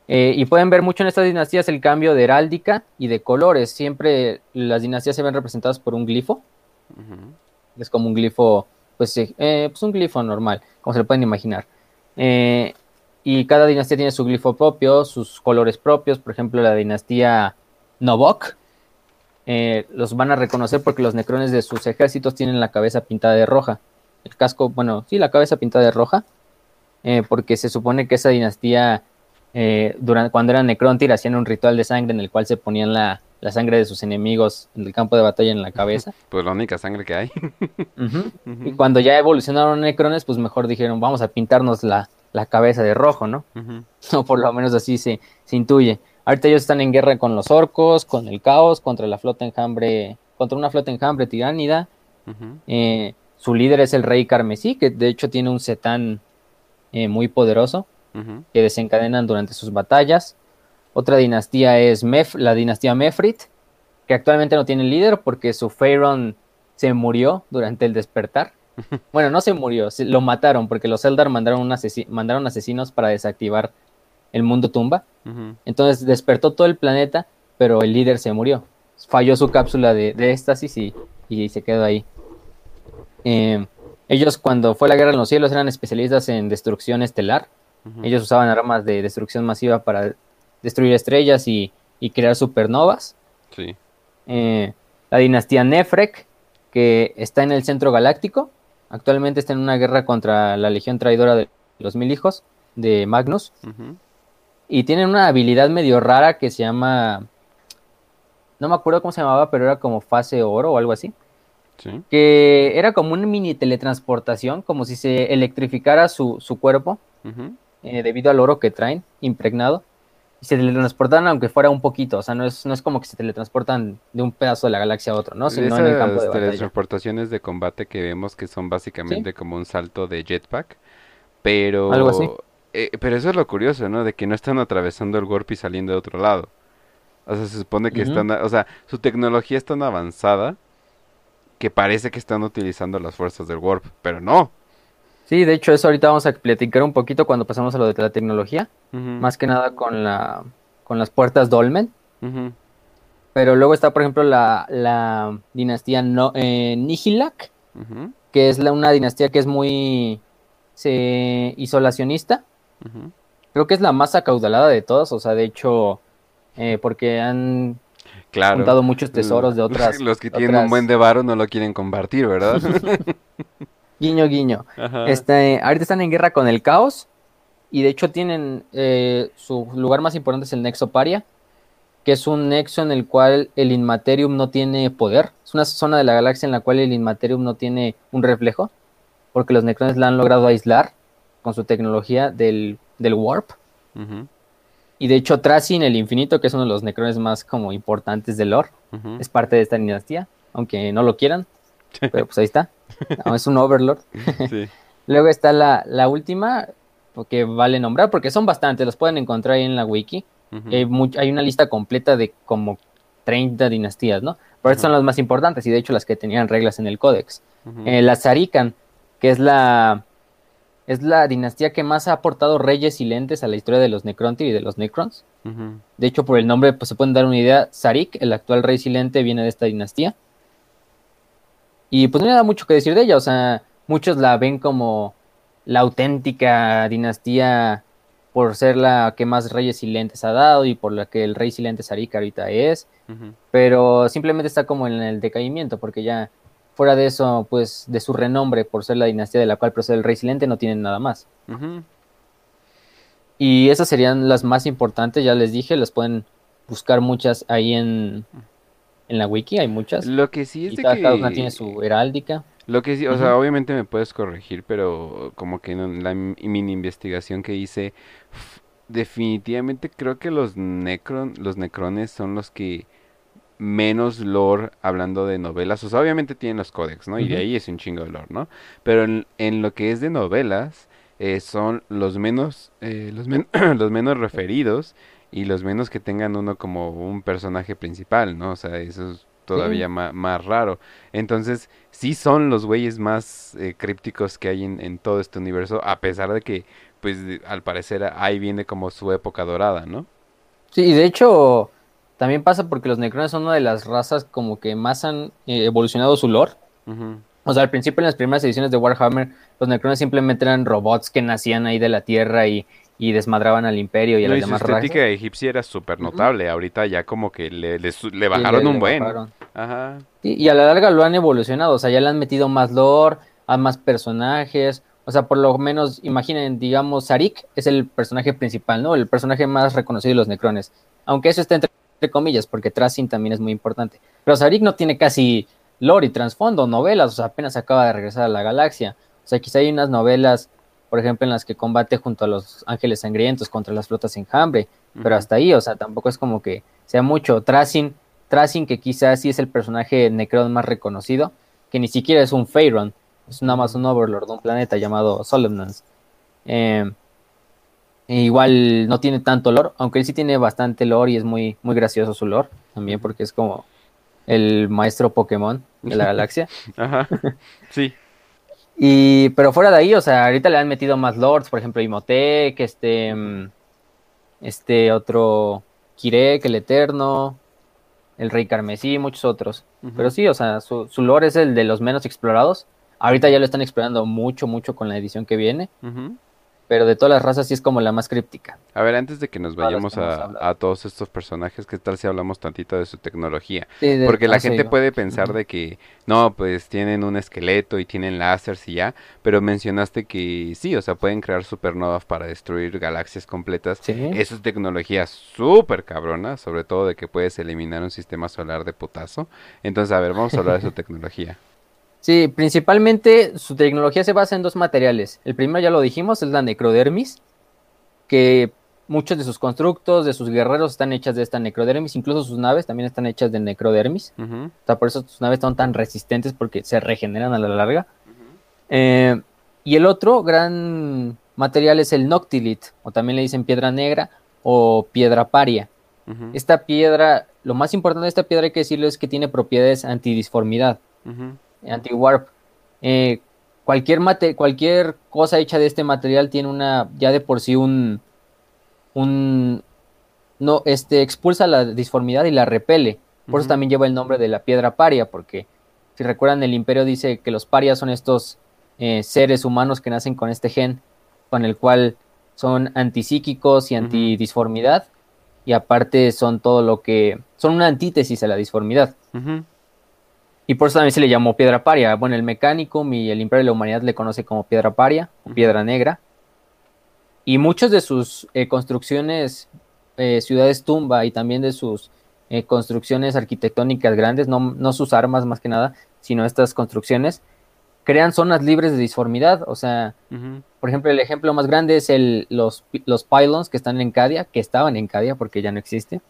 Eh, y pueden ver mucho en estas dinastías el cambio de heráldica y de colores. Siempre las dinastías se ven representadas por un glifo. Es como un glifo, pues, eh, pues, un glifo normal, como se lo pueden imaginar. Eh, y cada dinastía tiene su glifo propio, sus colores propios. Por ejemplo, la dinastía Novok. los van a reconocer porque los necrones de sus ejércitos tienen la cabeza pintada de roja. El casco, bueno, sí, la cabeza pintada de roja. porque se supone que esa dinastía eh, durante, cuando eran Necrontyr hacían un ritual de sangre en el cual se ponían la, sangre de sus enemigos en el campo de batalla en la cabeza. Pues la única sangre que hay. Y cuando ya evolucionaron Necrones, pues mejor dijeron, vamos a pintarnos la, cabeza de rojo, ¿no? O por lo menos así se, se, intuye. Ahorita ellos están en guerra con los orcos, con el caos, contra la flota enjambre, contra una flota enjambre tiránida. Eh, su líder es el rey Carmesí, que de hecho tiene un setán eh, muy poderoso que desencadenan durante sus batallas. Otra dinastía es Mef, la dinastía Mefrit, que actualmente no tiene líder porque su Pharaoh se murió durante el despertar. Bueno, no se murió, lo mataron porque los Eldar mandaron, mandaron asesinos para desactivar el mundo tumba. Entonces despertó todo el planeta, pero el líder se murió. Falló su cápsula de, éxtasis y, se quedó ahí. Eh, ellos cuando fue la guerra en los cielos eran especialistas en destrucción estelar. Ellos usaban armas de destrucción masiva para destruir estrellas y, crear supernovas. Sí. Eh, la dinastía Nefrek, que está en el centro galáctico. Actualmente está en una guerra contra la legión traidora de los mil hijos de Magnus. Y tienen una habilidad medio rara que se llama. No me acuerdo cómo se llamaba, pero era como fase oro o algo así. Sí. Que era como una mini teletransportación, como si se electrificara su, cuerpo. Eh, debido al oro que traen impregnado. Y se teletransportan aunque fuera un poquito, o sea, no es, no es como que se teletransportan de un pedazo de la galaxia a otro, ¿no? Sino en el campo de teletransportaciones de combate que vemos que son básicamente como un salto de jetpack, pero... Algo así. Eh, pero eso es lo curioso, ¿no? De que no están atravesando el warp y saliendo de otro lado. O sea, se supone que están, o sea, su tecnología es tan avanzada que parece que están utilizando las fuerzas del warp, pero no. Sí, de hecho eso ahorita vamos a platicar un poquito cuando pasamos a lo de la tecnología, más que nada con la con las puertas Dolmen. Pero luego está, por ejemplo, la, dinastía no, eh, Nihilak, que es la, una dinastía que es muy isolacionista. Creo que es la más acaudalada de todas, o sea, de hecho, eh, porque han claro. juntado muchos tesoros de otras. Los que tienen un buen de varo no lo quieren compartir, ¿verdad? guiño, guiño. Este, ahorita están en guerra con el caos y de hecho tienen eh, su lugar más importante es el Nexo Paria, que es un nexo en el cual el Inmaterium no tiene poder. Es una zona de la galaxia en la cual el Inmaterium no tiene un reflejo, porque los Necrones la han logrado aislar con su tecnología del, Warp. Y de hecho, Tracing el Infinito, que es uno de los Necrones más como importantes del lore, es parte de esta dinastía, aunque no lo quieran. Pero pues ahí está. es un Overlord. Luego está la, la última, que vale nombrar, porque son bastantes, los pueden encontrar ahí en la wiki hay, una lista completa de como 30 dinastías, ¿no? Pero estas son las más importantes y de hecho las que tenían reglas en el códex. Eh, la Zarican, que es la, es la dinastía que más ha aportado reyes silentes a la historia de los Necrontyr y de los Necrons. De hecho, por el nombre pues, se pueden dar una idea. Zarik, el actual rey silente, viene de esta dinastía. Y pues no hay nada mucho que decir de ella. O sea, muchos la ven como la auténtica dinastía por ser la que más reyes silentes ha dado y por la que el rey silente Sarika ahorita es, pero simplemente está como en el decaimiento, porque ya fuera de eso, pues de su renombre por ser la dinastía de la cual procede el rey silente, no tienen nada más. Y esas serían las más importantes, ya les dije, las pueden buscar muchas ahí en, en la wiki, hay muchas. Lo que sí es y cada, una tiene su heráldica. Lo que sí, o sea, obviamente me puedes corregir, pero como que en la mini investigación que hice, definitivamente creo que los necron, los necrones son los que menos lore hablando de novelas. O sea, obviamente tienen los códex, ¿no? Y de ahí es un chingo de lore, ¿no? Pero en, lo que es de novelas, eh, son los menos, eh, los, los menos referidos y los menos que tengan uno como un personaje principal, ¿no? O sea, eso es todavía más, raro. Entonces, sí son los güeyes más eh, crípticos que hay en, todo este universo, a pesar de que, pues, al parecer ahí viene como su época dorada, ¿no? Sí, y de hecho, también pasa porque los Necrones son una de las razas como que más han eh, evolucionado su lore. O sea, al principio en las primeras ediciones de Warhammer, los Necrones simplemente eran robots que nacían ahí de la Tierra y y desmadraban al imperio y a las y demás su estética egipcia era súper notable. Ahorita ya como que le, le, bajaron un buen. Ajá. y a la larga lo han evolucionado. O sea, ya le han metido más lore, a más personajes. O sea, por lo menos, imaginen, digamos, Sarik es el personaje principal, ¿no? El personaje más reconocido de los Necrones. Aunque eso está entre, comillas, porque Tracing también es muy importante. Pero Sarik no tiene casi lore y trasfondo, novelas. O sea, apenas acaba de regresar a la galaxia. O sea, quizá hay unas novelas por ejemplo, en las que combate junto a los ángeles sangrientos contra las flotas enjambre, pero hasta ahí, o sea, tampoco es como que sea mucho. Tracing, Tracing que quizás sí es el personaje Necron más reconocido, que ni siquiera es un Pharaon, es nada más un Overlord de un planeta llamado Solemnance. Em, e igual no tiene tanto lore, aunque él sí tiene bastante lore y es muy, muy gracioso su lore, también porque es como el maestro Pokémon de la galaxia. Ajá, sí. Y, pero fuera de ahí, o sea, ahorita le han metido más lords, por ejemplo, Imhotep, este, mm, este otro Kirek, el Eterno, el Rey Carmesí, muchos otros. Pero sí, o sea, su, su lore es el de los menos explorados. Ahorita ya lo están explorando mucho, mucho con la edición que viene pero de todas las razas sí es como la más críptica. A ver, antes de que nos vayamos a, todos estos personajes, ¿qué tal si hablamos tantito de su tecnología? Porque la gente puede pensar de que, no, pues tienen un esqueleto y tienen láseres y ya, pero mencionaste que sí, o sea, pueden crear supernovas para destruir galaxias completas. Eso es tecnología súper cabrona, sobre todo de que puedes eliminar un sistema solar de putazo. Entonces, a ver, vamos a hablar de su tecnología. Sí, principalmente su tecnología se basa en dos materiales. El primero ya lo dijimos, es la necrodermis, que muchos de sus constructos, de sus guerreros están hechas de esta necrodermis, incluso sus naves también están hechas de necrodermis. O sea, por eso sus naves son tan resistentes porque se regeneran a la larga. Eh, y el otro gran material es el noctilit, o también le dicen piedra negra o piedra paria. Esta piedra, lo más importante de esta piedra hay que decirlo es que tiene propiedades antidisformidad anti-warp. Eh, cualquier, cualquier cosa hecha de este material tiene una, ya de por sí un, un, no, este, expulsa la disformidad y la repele. Por eso también lleva el nombre de la piedra paria, porque Si recuerdan, el imperio dice que los parias son estos eh, seres humanos que nacen con este gen, con el cual son antipsíquicos y antidisformidad, y aparte son todo lo que... son una antítesis a la disformidad. Y por eso también se le llamó piedra paria. Bueno, el mecánico y el imperio de la humanidad le conoce como piedra paria, o piedra negra. Y muchas de sus eh, construcciones, eh, ciudades tumba y también de sus eh, construcciones arquitectónicas grandes, no, no, sus armas más que nada, sino estas construcciones, crean zonas libres de disformidad. O sea, por ejemplo, el ejemplo más grande es el, los, los pylons que están en Cadia, que estaban en Cadia porque ya no existe.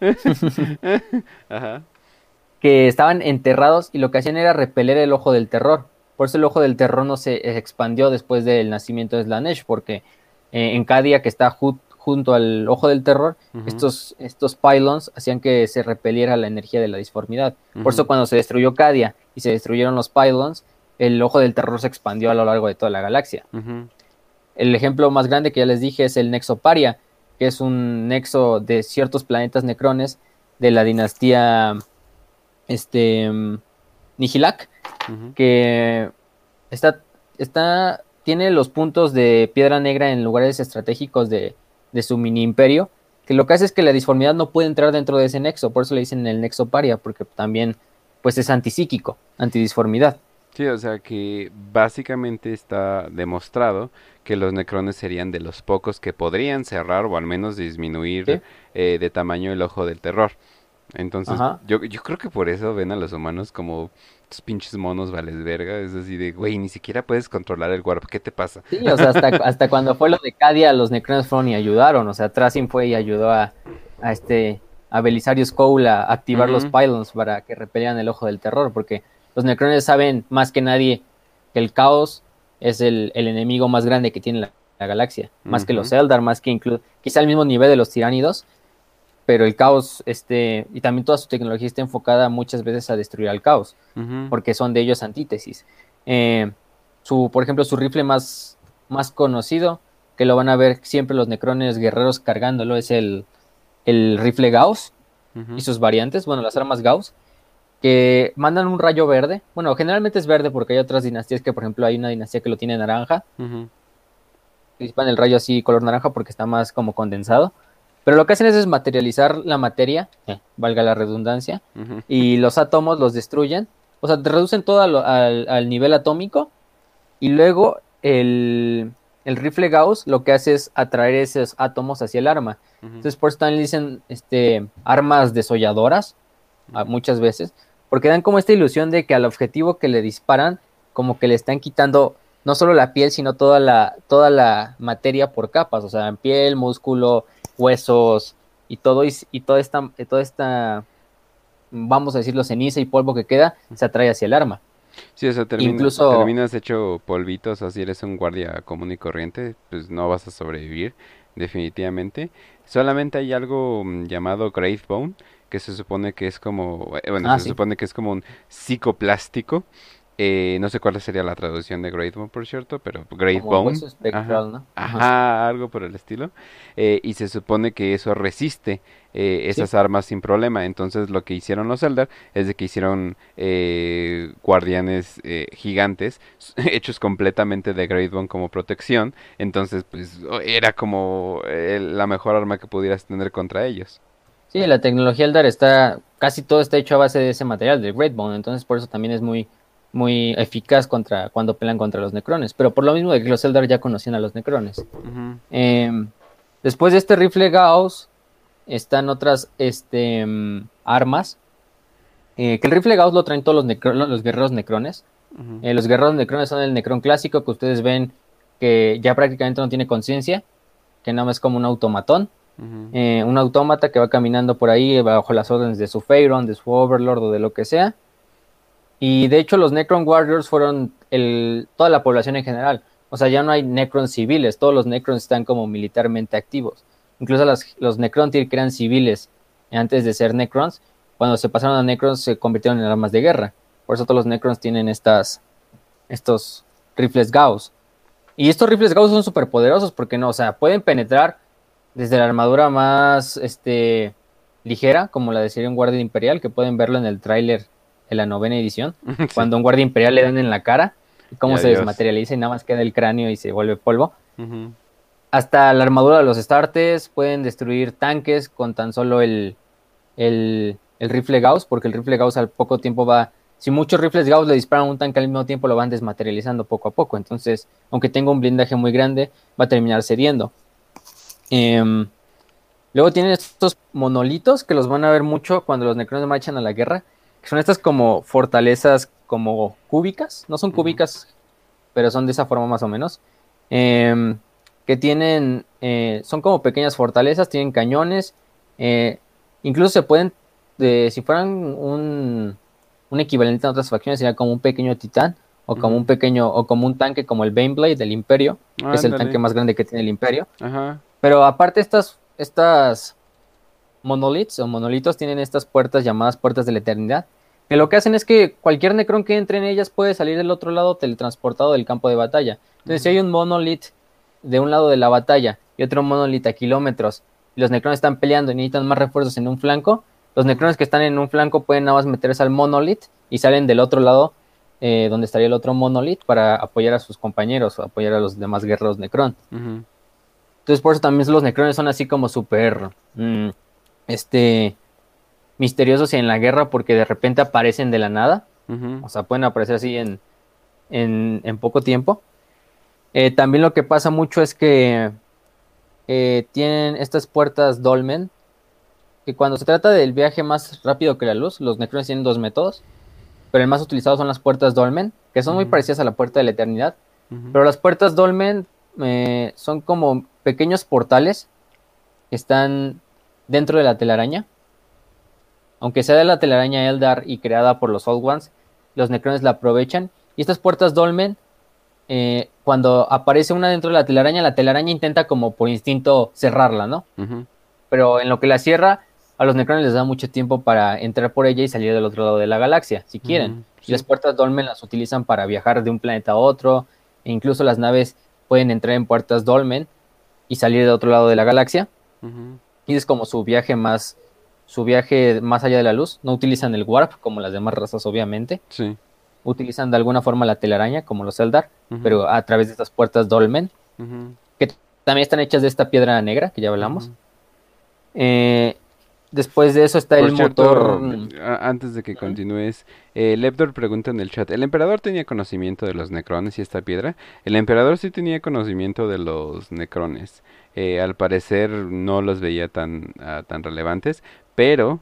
Que estaban enterrados y lo que hacían era repeler el ojo del terror. Por eso el ojo del terror no se expandió después del nacimiento de Slanesh, porque eh, en Cadia, que está junto al ojo del terror, estos, estos pylons hacían que se repeliera la energía de la disformidad. Por eso cuando se destruyó Cadia y se destruyeron los pylons, el ojo del terror se expandió a lo largo de toda la galaxia. El ejemplo más grande que ya les dije es el Nexo Paria, que es un nexo de ciertos planetas necrones de la dinastía este, Nihilak, que está, está, tiene los puntos de piedra negra en lugares estratégicos de, su mini imperio, que lo que hace es que la disformidad no puede entrar dentro de ese nexo, por eso le dicen el nexo paria, porque también pues es antipsíquico, antidisformidad. Sí, o sea que básicamente está demostrado que los necrones serían de los pocos que podrían cerrar o al menos disminuir eh, de tamaño el ojo del terror. Entonces, yo, yo creo que por eso ven a los humanos como estos pinches monos vales verga. Es así de, güey, ni siquiera puedes controlar el warp. ¿Qué te pasa? Sí, o sea, hasta, hasta cuando fue lo de Cadia, los Necrones fueron y ayudaron. O sea, Tracing fue y ayudó a, a este a Belisarius Cole a activar los pylons para que repelieran el ojo del terror. Porque los Necrones saben más que nadie que el caos es el, el enemigo más grande que tiene la, galaxia. Más que los Eldar, más que incluso, quizá al mismo nivel de los tiránidos pero el caos, este, y también toda su tecnología está enfocada muchas veces a destruir al caos, porque son de ellos antítesis. Eh, su, por ejemplo, su rifle más, más conocido, que lo van a ver siempre los necrones guerreros cargándolo, es el, el rifle Gauss y sus variantes, bueno, las armas Gauss, que mandan un rayo verde. Bueno, generalmente es verde porque hay otras dinastías que, por ejemplo, hay una dinastía que lo tiene naranja. Uh el rayo así color naranja porque está más como condensado. Pero lo que hacen es, materializar la materia, eh, valga la redundancia, y los átomos los destruyen. O sea, reducen todo al, nivel atómico y luego el, rifle Gauss lo que hace es atraer esos átomos hacia el arma. Entonces por eso también dicen este, armas desolladoras muchas veces, porque dan como esta ilusión de que al objetivo que le disparan, como que le están quitando no solo la piel, sino toda la, toda la materia por capas, o sea, piel, músculo, huesos y todo, y, toda, esta, toda esta, vamos a decirlo, ceniza y polvo que queda, se atrae hacia el arma. Sí, o sea, terminas hecho polvitos, así eres un guardia común y corriente, pues no vas a sobrevivir, definitivamente. Solamente hay algo mm, llamado Grave Bone, que se supone que es como, eh, bueno, ah, se supone que es como un psicoplástico, eh, no sé cuál sería la traducción de Great Bone, por cierto, pero Great Bone. ajá, algo por el estilo. Eh, y se supone que eso resiste eh, esas armas sin problema. Entonces lo que hicieron los Eldar es de que hicieron guardianes gigantes hechos completamente de Great Bone como protección. Entonces pues era como la mejor arma que pudieras tener contra ellos. Sí, la tecnología Eldar está, casi todo está hecho a base de ese material, de Great Bone. Entonces por eso también es muy muy eficaz contra cuando pelean contra los necrones, pero por lo mismo de que los Eldar ya conocían a los necrones. Em, después de este rifle Gauss están otras este, em, armas, eh, que el rifle Gauss lo traen todos los, los guerreros necrones. Eh, los guerreros necrones son el necrón clásico que ustedes ven que ya prácticamente no tiene conciencia, que nada más es como un automatón. Eh, un autómata que va caminando por ahí bajo las órdenes de su Pharaon, de su Overlord o de lo que sea. Y de hecho los Necron Warriors fueron toda la población en general. O sea, ya no hay Necrons civiles, todos los Necrons están como militarmente activos. Incluso los Necrontyr que eran civiles antes de ser Necrons, cuando se pasaron a Necrons se convirtieron en armas de guerra. Por eso todos los Necrons tienen estas, estos rifles Gauss. Y estos rifles Gauss son súper poderosos porque no, o sea, pueden penetrar desde la armadura más este, ligera, como la de Sirion Guardia Imperial, que pueden verlo en el tráiler en la novena edición, cuando un guardia imperial le dan en la cara, y cómo se desmaterializa y nada más queda el cráneo y se vuelve polvo. Hasta la armadura de los starters pueden destruir tanques con tan solo el, el, el rifle Gauss, porque el rifle Gauss al poco tiempo va si muchos rifles Gauss le disparan a un tanque al mismo tiempo, lo van desmaterializando poco a poco. Entonces, aunque tenga un blindaje muy grande, va a terminar cediendo. Em, luego tienen estos monolitos que los van a ver mucho cuando los necrones marchan a la guerra. Son estas como fortalezas como cúbicas. No son cúbicas, pero son de esa forma más o menos. Em, que tienen, eh, son como pequeñas fortalezas, tienen cañones. Eh, incluso se pueden, si fueran un un equivalente a otras facciones sería como un pequeño titán o como un pequeño o como un tanque como el Baneblade del Imperio, que es el tanque más grande que tiene el Imperio. Pero aparte estas estas monoliths o monolitos tienen estas puertas llamadas puertas de la eternidad, que lo que hacen es que cualquier necrón que entre en ellas puede salir del otro lado teletransportado del campo de batalla. Entonces, si hay un monolith de un lado de la batalla y otro monolith a kilómetros, y los necrones están peleando y necesitan más refuerzos en un flanco, los necrones que están en un flanco pueden nada más meterse al monolith y salen del otro lado eh, donde estaría el otro monolith para apoyar a sus compañeros o apoyar a los demás guerreros necron. Entonces por eso también los necrones son así como súper mm, este misteriosos en la guerra porque de repente aparecen de la nada. O sea, pueden aparecer así en, en, poco tiempo. Eh, también lo que pasa mucho es que eh, tienen estas puertas dolmen que cuando se trata del viaje más rápido que la luz, los necrones tienen dos métodos, pero el más utilizado son las puertas dolmen, que son muy parecidas a la puerta de la eternidad, pero las puertas dolmen eh, son como pequeños portales que están dentro de la telaraña. Aunque sea de la telaraña Eldar y creada por los Old Ones, los necrones la aprovechan. Y estas puertas dolmen, eh, cuando aparece una dentro de la telaraña, la telaraña intenta como por instinto cerrarla, ¿no? Pero en lo que la cierra, a los necrones les da mucho tiempo para entrar por ella y salir del otro lado de la galaxia, si quieren. Y las puertas Dolmen las utilizan para viajar de un planeta a otro, e incluso las naves pueden entrar en puertas Dolmen y salir del otro lado de la galaxia. Y es como su viaje más su viaje más allá de la luz. No utilizan el warp como las demás razas, obviamente. Sí. Utilizan de alguna forma la telaraña como los Eldar, pero a través de estas puertas Dolmen, que también están hechas de esta piedra negra que ya hablamos. Eh, Después de eso está el motor. Antes de que continúes, eh, Leptor pregunta en el chat: ¿El emperador tenía conocimiento de los necrones y esta piedra? El emperador sí tenía conocimiento de los necrones. Eh, al parecer no los veía tan, ah, tan relevantes, pero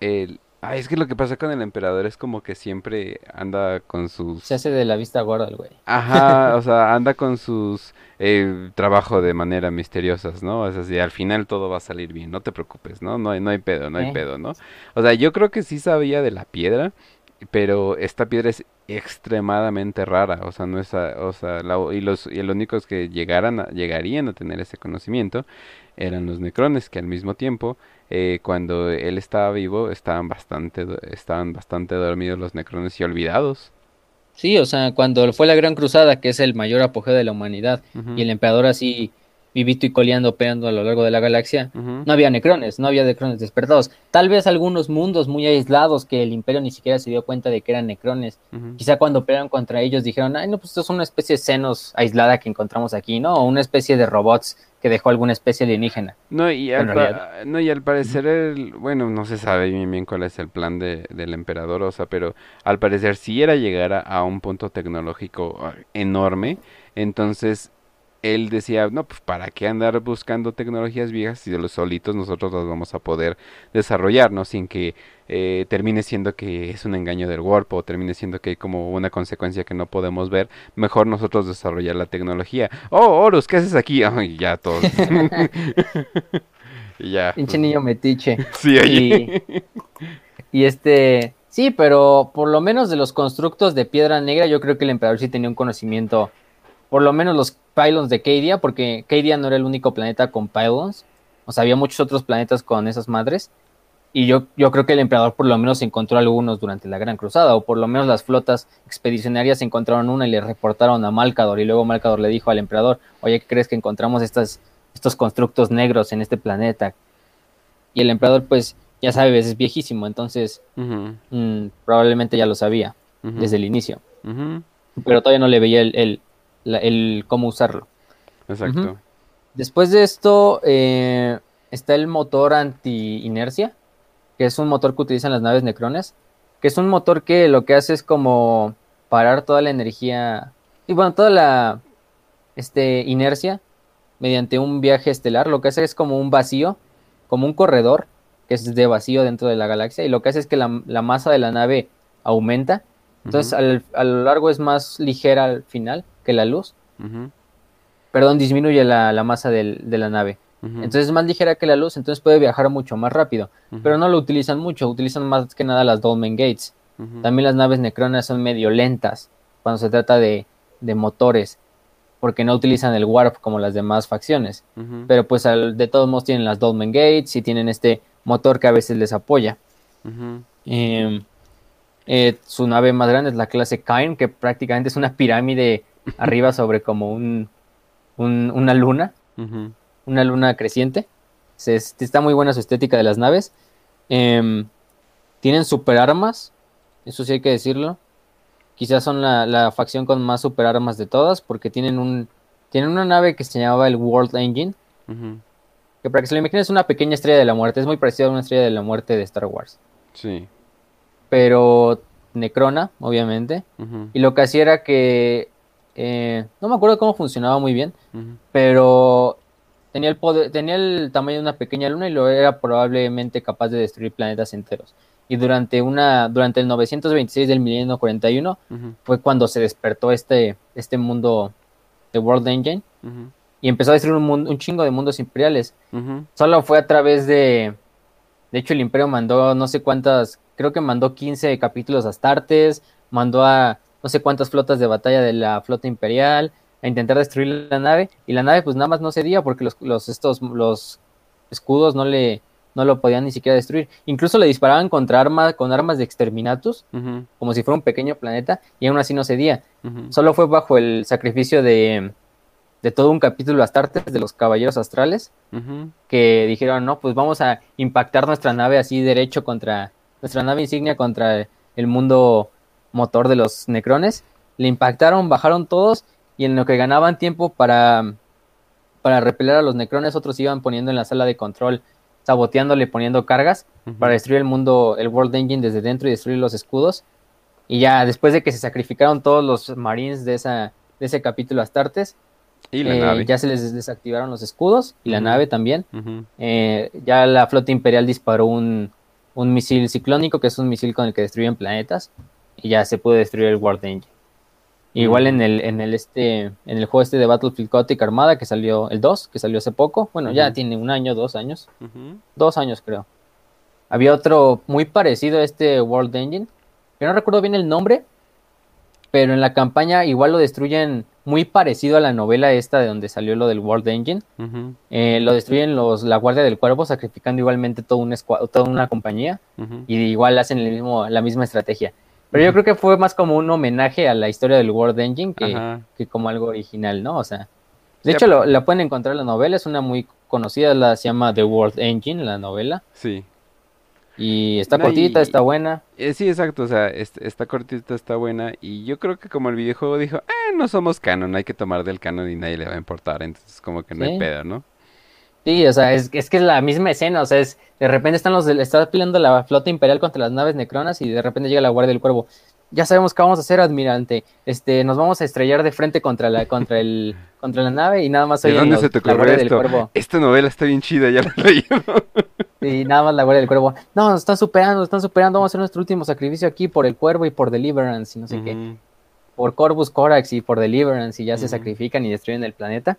el, Ay, es que lo que pasa con el emperador es como que siempre anda con sus... Se hace de la vista gorda el güey. Ajá, o sea, anda con sus eh, trabajo de manera misteriosas, ¿no? Es así, al final todo va a salir bien, no te preocupes, ¿no? No hay, no hay pedo, no hay pedo, ¿no? O sea, yo creo que sí sabía de la piedra, pero esta piedra es extremadamente rara, o sea, no es, o sea, y los y los únicos que llegaran llegarían a tener ese conocimiento eran los necrones que al mismo tiempo eh, cuando él estaba vivo estaban bastante, estaban bastante dormidos los necrones y olvidados. Sí, o sea, cuando fue la Gran Cruzada, que es el mayor apogeo de la humanidad, y el emperador así vivito y coleando, pegando a lo largo de la galaxia, no había necrones, no había necrones despertados. Tal vez algunos mundos muy aislados que el imperio ni siquiera se dio cuenta de que eran necrones. Quizá cuando pelearon contra ellos dijeron, ay, no, pues esto es una especie de senos aislada que encontramos aquí, ¿no? O una especie de robots que dejó alguna especie alienígena. No, y al, no, y al parecer, el, bueno, no se sabe bien, bien cuál es el plan de, del emperador, o sea, pero al parecer si era llegar a, un punto tecnológico ah, enorme, entonces él decía, no, pues para qué andar buscando tecnologías viejas si de los solitos nosotros las vamos a poder desarrollar, ¿no? Sin que eh, termine siendo que es un engaño del Warp o termine siendo que hay como una consecuencia que no podemos ver, mejor nosotros desarrollar la tecnología. Oh, Horus, ¿qué haces aquí? Ay, ya todos. ya. Pinche niño metiche. Sí, oye. Y, y este, sí, pero por lo menos de los constructos de piedra negra, yo creo que el emperador sí tenía un conocimiento por lo menos los pylons de Cadia, porque Cadia no era el único planeta con pylons, o sea, había muchos otros planetas con esas madres, y yo, yo creo que el emperador por lo menos encontró algunos durante la Gran Cruzada, o por lo menos las flotas expedicionarias encontraron una y le reportaron a Malcador, y luego Malcador le dijo al emperador, oye, ¿qué crees que encontramos estas, estos constructos negros en este planeta? Y el emperador pues ya sabes, es viejísimo, entonces mm, probablemente ya lo sabía desde el inicio. Pero todavía no le veía el, el, cómo usarlo. Exacto. Después de esto eh, está el motor anti-inercia, que es un motor que utilizan las naves Necrones, que es un motor que lo que hace es como parar toda la energía y bueno, toda la este, inercia mediante un viaje estelar. Lo que hace es como un vacío, como un corredor que es de vacío dentro de la galaxia y lo que hace es que la, masa de la nave aumenta. Entonces a lo largo es más ligera al final que la luz. Perdón, disminuye la, masa de la nave. Entonces es más ligera que la luz, entonces puede viajar mucho más rápido. Pero no lo utilizan mucho, utilizan más que nada las Dolmen Gates. También las naves Necronas son medio lentas cuando se trata de, de motores, porque no utilizan el Warp como las demás facciones. Pero pues de todos modos tienen las Dolmen Gates y tienen este motor que a veces les apoya. Em, eh, su nave más grande es la clase Kain, que prácticamente es una pirámide arriba sobre como un, una luna, una luna creciente. Se, está muy buena su estética de las naves. Em, tienen super armas, eso sí hay que decirlo. Quizás son la, facción con más super armas de todas, porque tienen un tienen una nave que se llamaba el World Engine, que para que se lo imaginen es una pequeña estrella de la muerte, es muy parecida a una estrella de la muerte de Star Wars. Sí. Pero Necrona, obviamente, y lo que hacía era que eh, no me acuerdo cómo funcionaba muy bien, pero tenía el poder, tenía el tamaño de una pequeña luna y lo era probablemente capaz de destruir planetas enteros. Y durante una durante el 926 del milenio 41 fue cuando se despertó este este mundo de World Engine y empezó a destruir un, un chingo de mundos imperiales. Solo fue a través de de hecho el imperio mandó no sé cuántas, creo que mandó 15 capítulos a Astartes, mandó a no sé cuántas flotas de batalla de la flota imperial a intentar destruir la nave y la nave pues nada más no cedía porque los, los estos los escudos no le no lo podían ni siquiera destruir. Incluso le disparaban contra armas, con armas de exterminatus, como si fuera un pequeño planeta, y aún así no cedía. Solo fue bajo el sacrificio de, de todo un capítulo Astartes de los Caballeros Astrales, que dijeron, no, pues vamos a impactar nuestra nave así derecho contra, nuestra nave insignia contra el mundo motor de los Necrones. Le impactaron, bajaron todos, y en lo que ganaban tiempo para, para repeler a los Necrones, otros iban poniendo en la sala de control saboteándole, poniendo cargas para destruir el mundo, el World Engine desde dentro y destruir los escudos. Y ya después de que se sacrificaron todos los Marines de, esa, de ese capítulo Astartes, ¿Y eh, ya se les desactivaron los escudos y la nave también. Eh, ya la flota imperial disparó un, un, misil ciclónico, que es un misil con el que destruyen planetas, y ya se pudo destruir el World Engine. Igual en el, en el este, en el juego este de Battlefield Chaotic Armada que salió, el 2, que salió hace poco, bueno, ya tiene un año, dos años, dos años creo. Había otro muy parecido a este World Engine, que no recuerdo bien el nombre, pero en la campaña igual lo destruyen muy parecido a la novela esta de donde salió lo del World Engine. Eh, lo destruyen los, la Guardia del Cuervo, sacrificando igualmente todo un toda una compañía, y igual hacen el mismo, la misma estrategia. Pero yo creo que fue más como un homenaje a la historia del World Engine que, como algo original, ¿no? O sea, de hecho lo, la pueden encontrar en la novela, es una muy conocida, la se llama The World Engine, la novela. Sí. Y está cortita, está buena. Eh, sí, exacto, o sea, está cortita, está buena. Y yo creo que como el videojuego dijo, eh, no somos canon, hay que tomar del canon y nadie le va a importar. Entonces, como que no hay pedo, ¿no? Sí, o sea, es, es, que es la misma escena, o sea, es de repente están los está peleando la flota imperial contra las naves necronas y de repente llega la guardia del cuervo. Ya sabemos qué vamos a hacer, admirante. Este, nos vamos a estrellar de frente contra la contra el contra la nave y nada más ¿De dónde se te ocurrió esto? Esta novela está bien chida, ya la leí. Y nada más la guardia del cuervo. No, nos están superando, nos están superando, vamos a hacer nuestro último sacrificio aquí por el cuervo y por Deliverance y no sé qué. Por Corvus Corax y por Deliverance y ya se sacrifican y destruyen el planeta.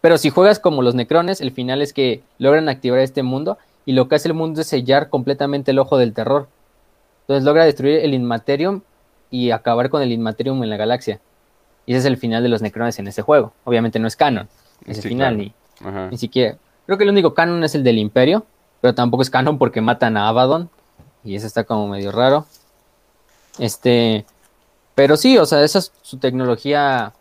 Pero si juegas como los Necrones, el final es que logran activar este mundo y lo que hace el mundo es sellar completamente el ojo del terror. Entonces logra destruir el Inmaterium y acabar con el Inmaterium en la galaxia. Y ese es el final de los Necrones en ese juego. Obviamente no es canon. Ese final ni, ni siquiera. Creo que el único canon es el del Imperio, pero tampoco es canon porque matan a Abaddon. Y eso está como medio raro. Este. Pero sí, o sea, esa es su tecnología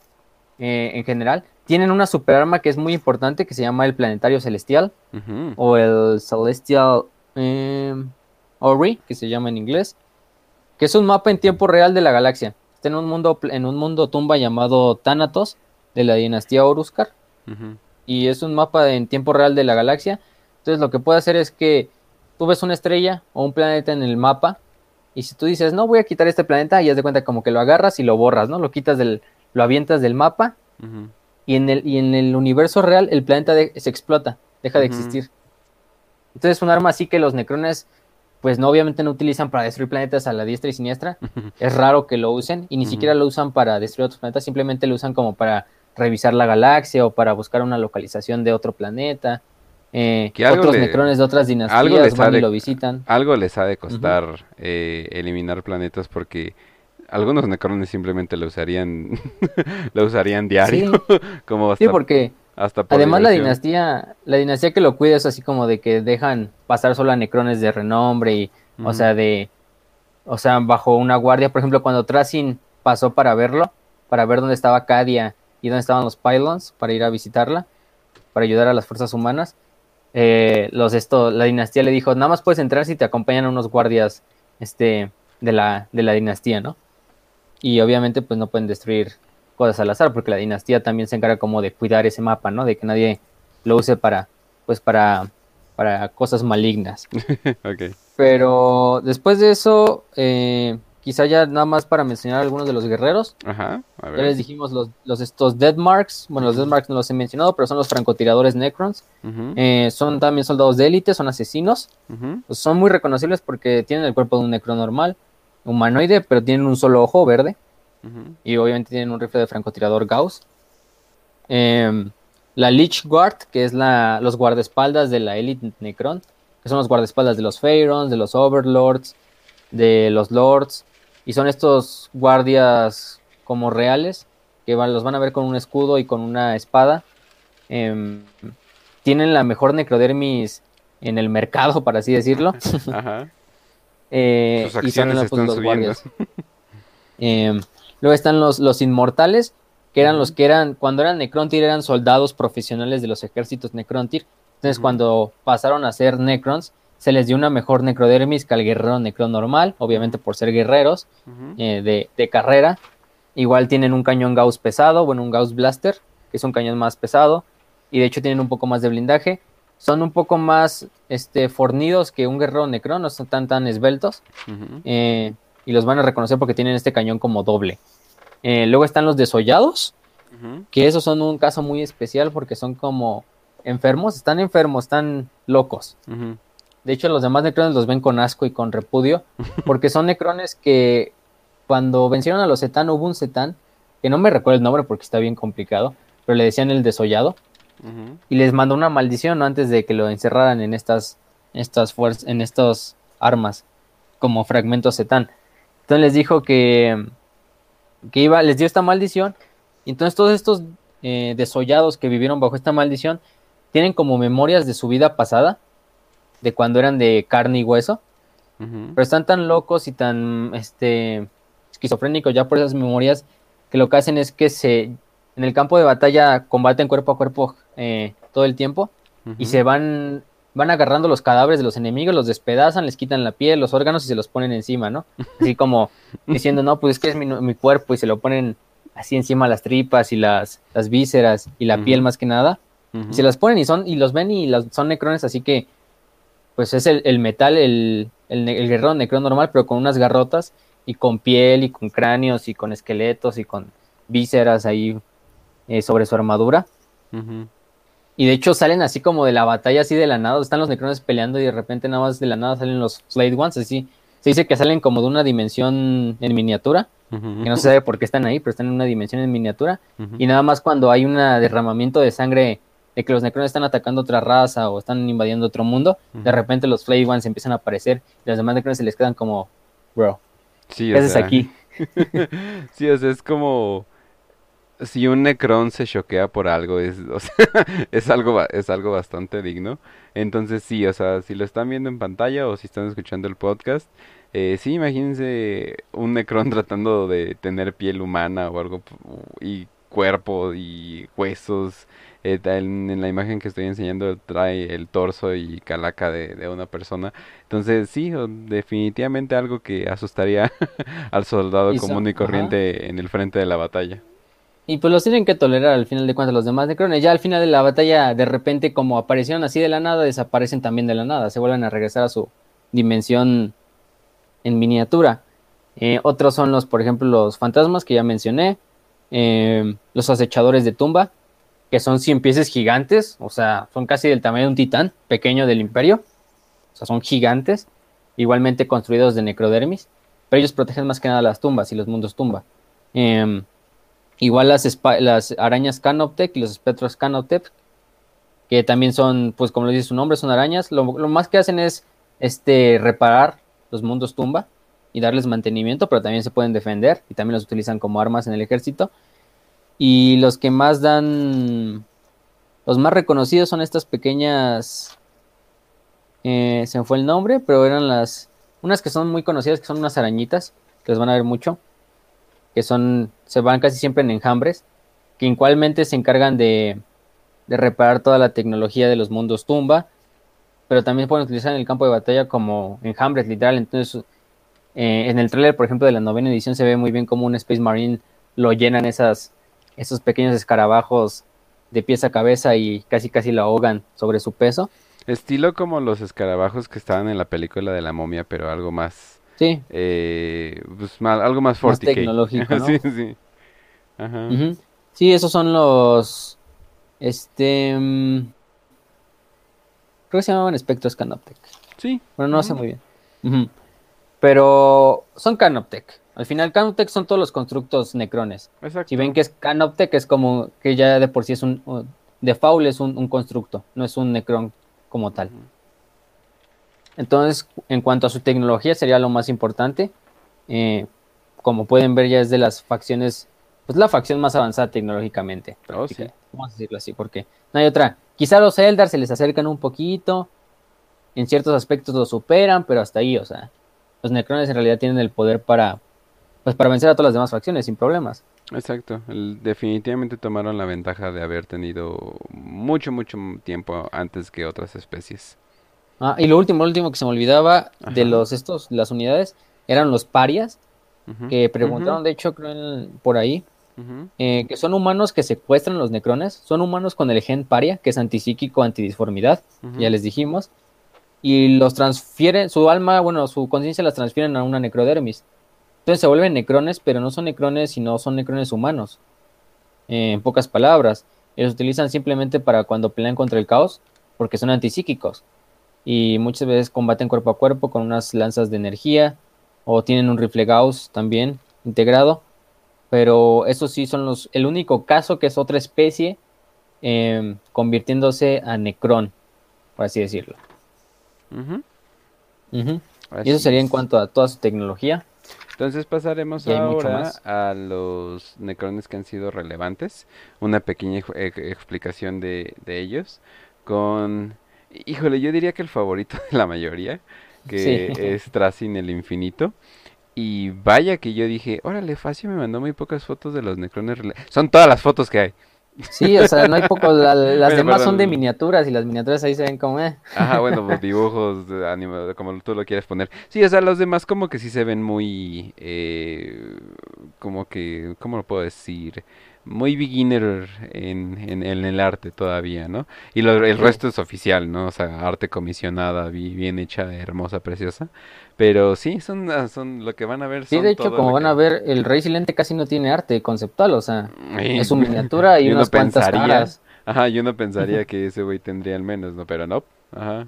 eh, en general tienen una superarma que es muy importante que se llama el Planetario Celestial o el Celestial eh, Ori, que se llama en inglés, que es un mapa en tiempo real de la galaxia. Está en un mundo, en un mundo tumba llamado Thanatos, de la dinastía Oruskar. Y es un mapa en tiempo real de la galaxia. Entonces lo que puede hacer es que tú ves una estrella o un planeta en el mapa. Y si tú dices, no voy a quitar este planeta, y haz de cuenta como que lo agarras y lo borras, ¿no? Lo quitas del, lo avientas del mapa. y, en el, y en el universo real el planeta se explota, deja de existir. Entonces un arma así que los necrones pues no obviamente no utilizan para destruir planetas a la diestra y siniestra. es raro que lo usen y ni siquiera lo usan para destruir otros planetas, simplemente lo usan como para revisar la galaxia o para buscar una localización de otro planeta. Eh, otros necrones de otras dinastías van y lo visitan. Algo les ha de costar eh, eliminar planetas porque algunos necrones simplemente lo usarían lo usarían diario como sí porque Además la dinastía, la dinastía que lo cuida es así como de que dejan pasar solo a necrones de renombre y, o sea, de, o sea, bajo una guardia, por ejemplo, cuando Tracin pasó para verlo, para ver dónde estaba Cadia y dónde estaban los pylons, para ir a visitarla, para ayudar a las fuerzas humanas, eh, los esto, la dinastía le dijo, nada más puedes entrar si te acompañan unos guardias, este, de la, de la dinastía, ¿no? Y obviamente pues no pueden destruir cosas al azar, porque la dinastía también se encarga como de cuidar ese mapa, ¿no? De que nadie lo use para, pues para, para cosas malignas. Pero después de eso, eh, quizá ya nada más para mencionar algunos de los guerreros. Ajá, Ya les dijimos los, los estos Dead Marks, bueno, los Dead Marks no los he mencionado, pero son los francotiradores Necrons. Eh, son también soldados de élite, son asesinos. Pues son muy reconocibles porque tienen el cuerpo de un Necron normal, humanoide, pero tienen un solo ojo verde. Y obviamente tienen un rifle de francotirador Gauss. Em, la Lich Guard, que es la, los guardaespaldas de la Elite Necron, que son los guardaespaldas de los Pharaons, de los Overlords, de los Lords, y son estos guardias como reales, que los van a ver con un escudo y con una espada. Em, tienen la mejor necrodermis en el mercado, para así decirlo. Eh, y son pues, los guardias. Em, Luego están los, los inmortales, que eran los que eran, cuando eran Necrontyr, eran soldados profesionales de los ejércitos Necrontyr. Entonces, cuando pasaron a ser Necrons, se les dio una mejor necrodermis que al guerrero necron normal, obviamente por ser guerreros eh, de, carrera. Igual tienen un cañón Gauss pesado, bueno, un Gauss Blaster, que es un cañón más pesado, y de hecho tienen un poco más de blindaje. Son un poco más este, fornidos que un guerrero necron, no son tan tan esbeltos y los van a reconocer porque tienen este cañón como doble. Eh, luego están los desollados, que esos son un caso muy especial porque son como enfermos, están enfermos, están locos. De hecho, los demás necrones los ven con asco y con repudio, porque son necrones que cuando vencieron a los Zetán, hubo un Zetán, que no me recuerdo el nombre porque está bien complicado, pero le decían el desollado, y les mandó una maldición antes de que lo encerraran en estas, estas fuerzas, en estas armas, como fragmentos Zetán. Entonces les dijo que, que iba, les dio esta maldición. Y entonces todos estos eh, desollados que vivieron bajo esta maldición tienen como memorias de su vida pasada, de cuando eran de carne y hueso. Pero están tan locos y tan este, esquizofrénicos ya por esas memorias que lo que hacen es que se en el campo de batalla combaten cuerpo a cuerpo eh, todo el tiempo y se van van agarrando los cadáveres de los enemigos, los despedazan, les quitan la piel, los órganos y se los ponen encima, ¿no? Así como diciendo, no, pues es que es mi, cuerpo y se lo ponen así encima las tripas y las, las vísceras y la piel más que nada. y se las ponen y son y los ven y son necrones, así que pues es el, metal, el, el, el, guerrero necrón normal, pero con unas garrotas y con piel y con cráneos y con esqueletos y con vísceras ahí eh, sobre su armadura. Y de hecho salen así como de la batalla, así de la nada. Están los necrones peleando y de repente nada más de la nada salen los Slade Ones. Así se dice que salen como de una dimensión en miniatura. Que no se sabe por qué están ahí, pero están en una dimensión en miniatura. Y nada más cuando hay un derramamiento de sangre de que los necrones están atacando otra raza o están invadiendo otro mundo, de repente los Slade Ones empiezan a aparecer y los demás necrones se les quedan como, bro, sí, ¿qué haces aquí? sí, o sea, es como si un Necron se choquea por algo, es, es, algo, es algo bastante digno. Entonces sí, o sea, si lo están viendo en pantalla o si están escuchando el podcast, eh, sí, imagínense un Necron tratando de tener piel humana o algo y cuerpo y huesos. Eh, en, la imagen que estoy enseñando trae el torso y calaca de, una persona. Entonces sí, definitivamente algo que asustaría al soldado común y corriente en el frente de la batalla. Y pues los tienen que tolerar al final de cuentas los demás necrones. Ya al final de la batalla, de repente, como aparecieron así de la nada, desaparecen también de la nada. Se vuelven a regresar a su dimensión en miniatura. Eh, otros son los, por ejemplo, los fantasmas que ya mencioné. Eh, los acechadores de tumba, que son cien piezas gigantes. O sea, son casi del tamaño de un titán pequeño del imperio. O sea, son gigantes. Igualmente construidos de necrodermis. Pero ellos protegen más que nada las tumbas y los mundos tumba. Eh, Igual las, arañas Canoptec y los espectros Canoptec, que también son, pues como lo dice su nombre, son arañas. Lo, más que hacen es este, reparar los mundos tumba y darles mantenimiento, pero también se pueden defender y también los utilizan como armas en el ejército. Y los que más dan, los más reconocidos son estas pequeñas, eh, se me fue el nombre, pero eran las, unas que son muy conocidas, que son unas arañitas, que les van a ver mucho que son, se van casi siempre en enjambres, que igualmente se encargan de, de reparar toda la tecnología de los mundos tumba, pero también pueden utilizar en el campo de batalla como enjambres, literal. Entonces, eh, en el trailer, por ejemplo, de la novena edición se ve muy bien como un Space Marine lo llenan esas, esos pequeños escarabajos de pies a cabeza y casi casi lo ahogan sobre su peso. Estilo como los escarabajos que estaban en la película de la momia, pero algo más Sí. Eh, pues algo más fuerte. Más tecnológico, ¿no? sí, sí. Ajá. Sí, esos son los. Este. Mm, creo que se llamaban Spectros Canoptec. Sí. Bueno, no sé muy bien. Pero son Canoptec. Al final, Canoptec son todos los constructos necrones. Exacto. Si ven que es Canoptec, es como que ya de por sí es un. De faul es un, constructo, no es un necron como tal. Entonces, en cuanto a su tecnología, sería lo más importante. Eh, como pueden ver, ya es de las facciones, pues la facción más avanzada tecnológicamente. Oh, sí. Vamos a decirlo así, porque no hay otra. Quizá los Eldar se les acercan un poquito, en ciertos aspectos lo superan, pero hasta ahí, o sea, los Necrones en realidad tienen el poder para, pues para vencer a todas las demás facciones sin problemas. Exacto, definitivamente tomaron la ventaja de haber tenido mucho, mucho tiempo antes que otras especies. Ah, y lo último, lo último que se me olvidaba de los estos, las unidades, eran los parias, que preguntaron, de hecho, creo por ahí, eh, que son humanos que secuestran los necrones, son humanos con el gen paria, que es antipsíquico, antidisformidad, ya les dijimos, y los transfieren, su alma, bueno, su conciencia las transfieren a una necrodermis. Entonces se vuelven necrones, pero no son necrones, sino son necrones humanos. En pocas palabras, ellos utilizan simplemente para cuando pelean contra el caos, porque son antipsíquicos y muchas veces combaten cuerpo a cuerpo con unas lanzas de energía o tienen un rifle Gauss también integrado. Pero esos sí son los el único caso que es otra especie em, convirtiéndose a Necron, por así decirlo. Y eso sería en cuanto a toda su tecnología. Entonces pasaremos ahora a los necrones que han sido relevantes, una pequeña explicación de, de ellos, con Híjole, yo diría que el favorito de la mayoría, que es Tracing el Infinito. Y vaya que yo dije, órale, Facio me mandó muy pocas fotos de los necrones. Son todas las fotos que hay. Sí, o sea, no hay pocos. las demás son de miniaturas y las miniaturas ahí se ven como. Eh. Ajá, bueno, pues, dibujos como tú lo quieres poner. Sí, o sea, los demás como que sí se ven muy. Eh, como que. ¿Cómo lo puedo decir? muy beginner en, en, el arte todavía, ¿no? Y el resto es oficial, ¿no? O sea, arte comisionada, bien hecha, hermosa, preciosa. Pero sí, son, ah, son lo que van a ver. Sí, de hecho, como van a ver, el Rey Silente casi no tiene arte conceptual, o sea, es su miniatura y, unas cuantas caras. Ajá, yo no pensaría que ese güey tendría al menos, ¿no? Pero no, ajá.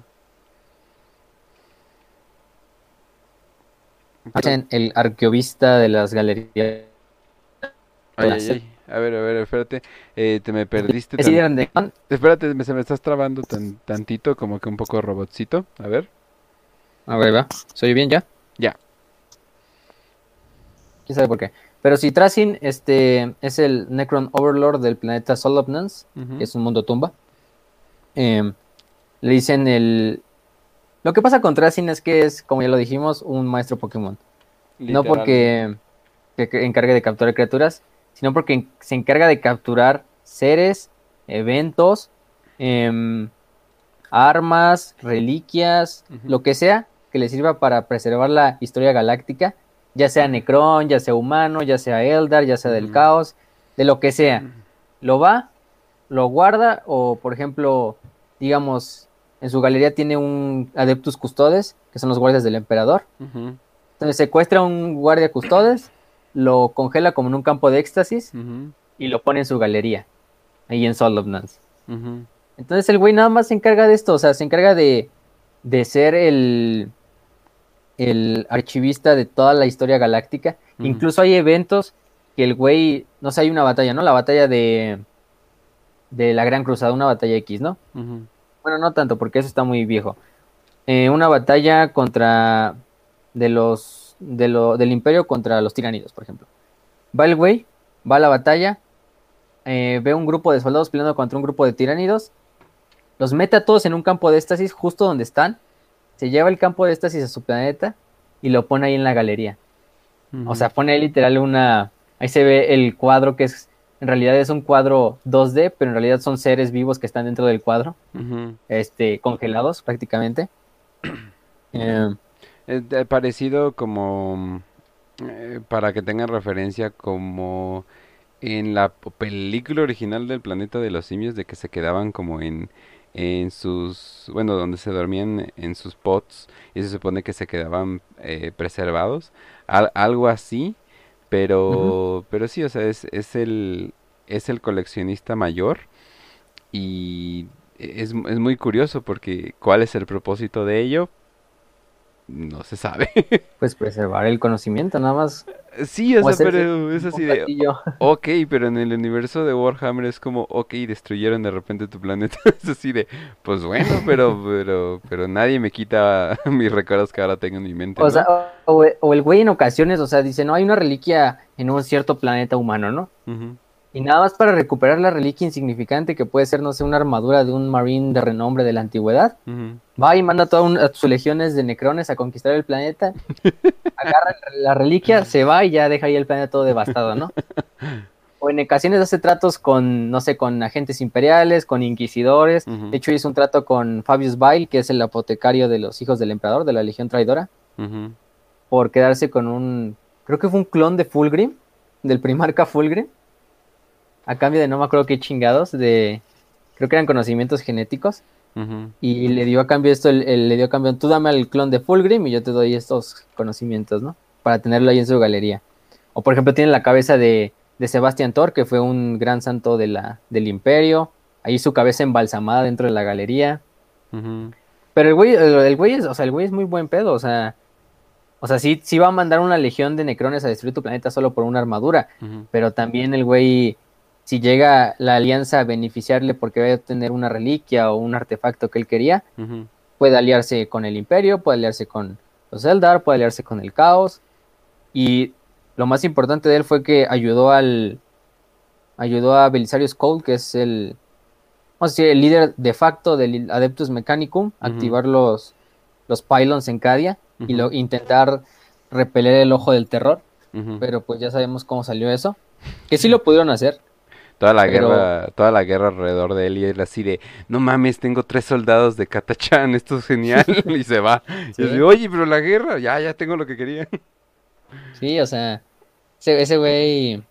Hacen el arqueovista de las galerías. Ay, ay, ay. A ver, a ver, espérate. Eh, te me perdiste. Espérate, me, se me estás trabando tan, tantito, como que un poco robotcito. A ver. A ver, va. ¿Soy bien ya? Ya. ¿Quién sabe por qué? Pero si Tracin este, es el Necron Overlord del planeta Solopnans, que es un mundo tumba, em, le dicen el... Lo que pasa con Tracin es que es, como ya lo dijimos, un maestro Pokémon. No porque que encargue de capturar criaturas, sino porque se encarga de capturar seres, eventos, em, armas, reliquias, lo que sea que le sirva para preservar la historia galáctica, ya sea Necron, ya sea humano, ya sea Eldar, ya sea del caos, de lo que sea. Lo va, lo guarda o, por ejemplo, digamos, en su galería tiene un Adeptus Custodes, que son los guardias del emperador. Entonces secuestra a un guardia Custodes, lo congela como en un campo de éxtasis y lo pone en su galería, ahí en Soul of Entonces el güey nada más se encarga de esto, o sea, se encarga de, de ser el, el archivista de toda la historia galáctica. Incluso hay eventos que el güey, no sé, hay una batalla, ¿no? La batalla de, de la Gran Cruzada, una batalla X, ¿no? Bueno, no tanto, porque eso está muy viejo. Eh, una batalla contra de los de lo, del imperio contra los tiranidos, por ejemplo. Va el güey, va a la batalla, eh, ve un grupo de soldados peleando contra un grupo de tiranidos, los mete a todos en un campo de éxtasis justo donde están, se lleva el campo de éxtasis a su planeta y lo pone ahí en la galería. O sea, pone ahí literal una... Ahí se ve el cuadro que es en realidad es un cuadro 2D, pero en realidad son seres vivos que están dentro del cuadro, este, congelados prácticamente. Eh, parecido como, eh, para que tengan referencia, como en la película original del planeta de los simios, de que se quedaban como en, en sus, bueno, donde se dormían en sus pots y se supone que se quedaban eh, preservados, algo así pero, pero sí, o sea, es, es, el, es el coleccionista mayor. Y es, es muy curioso porque ¿cuál es el propósito de ello? No se sabe. Pues preservar el conocimiento, nada más. Sí, o, sea, pero es así de. Ok, pero en el universo de Warhammer es como, ok, destruyeron de repente tu planeta. Es así de, pues bueno, pero, pero, pero nadie me quita mis recuerdos que ahora tengo en mi mente. O sea, o, el güey en ocasiones, o sea, dice, no, hay una reliquia en un cierto planeta humano, ¿no? Y nada más para recuperar la reliquia insignificante que puede ser, no sé, una armadura de un marine de renombre de la antigüedad. Va y manda a todas sus legiones de necrones a conquistar el planeta. agarra la reliquia, se va y ya deja ahí el planeta todo devastado, ¿no? O en ocasiones hace tratos con, no sé, con agentes imperiales, con inquisidores. De hecho, hizo un trato con Fabius Bail, que es el apotecario de los hijos del emperador, de la Legión Traidora, por quedarse con un, creo que fue un clon de Fulgrim, del primarca Fulgrim a cambio de no me acuerdo qué chingados, de creo que eran conocimientos genéticos. Y le dio a cambio esto, le dio a cambio, tú dame al clon de Fulgrim y yo te doy estos conocimientos, ¿no? Para tenerlo ahí en su galería. O por ejemplo tiene la cabeza de, de Sebastián Thor, que fue un gran santo de la, del imperio. Ahí su cabeza embalsamada dentro de la galería. Pero el güey, el, güey es, o sea, el güey es muy buen pedo, o sea, o sea, sí, sí va a mandar una legión de necrones a destruir tu planeta solo por una armadura, pero también el güey si llega la alianza a beneficiarle porque va a tener una reliquia o un artefacto que él quería, puede aliarse con el imperio, puede aliarse con los Eldar, puede aliarse con el caos. Y lo más importante de él fue que ayudó al ayudó a Belisarius Cole, que es el vamos a decir, el líder de facto del Adeptus Mechanicum, activar los, los pylons en Cadia y lo, intentar repeler el ojo del terror. Pero pues ya sabemos cómo salió eso. Que sí lo pudieron hacer, toda la guerra, toda la guerra alrededor de él y él así de, no mames, tengo tres soldados de Katachan, esto es genial, y se va. Y yo oye, pero la guerra, ya, ya tengo lo que quería. Sí, o sea, ese, güey,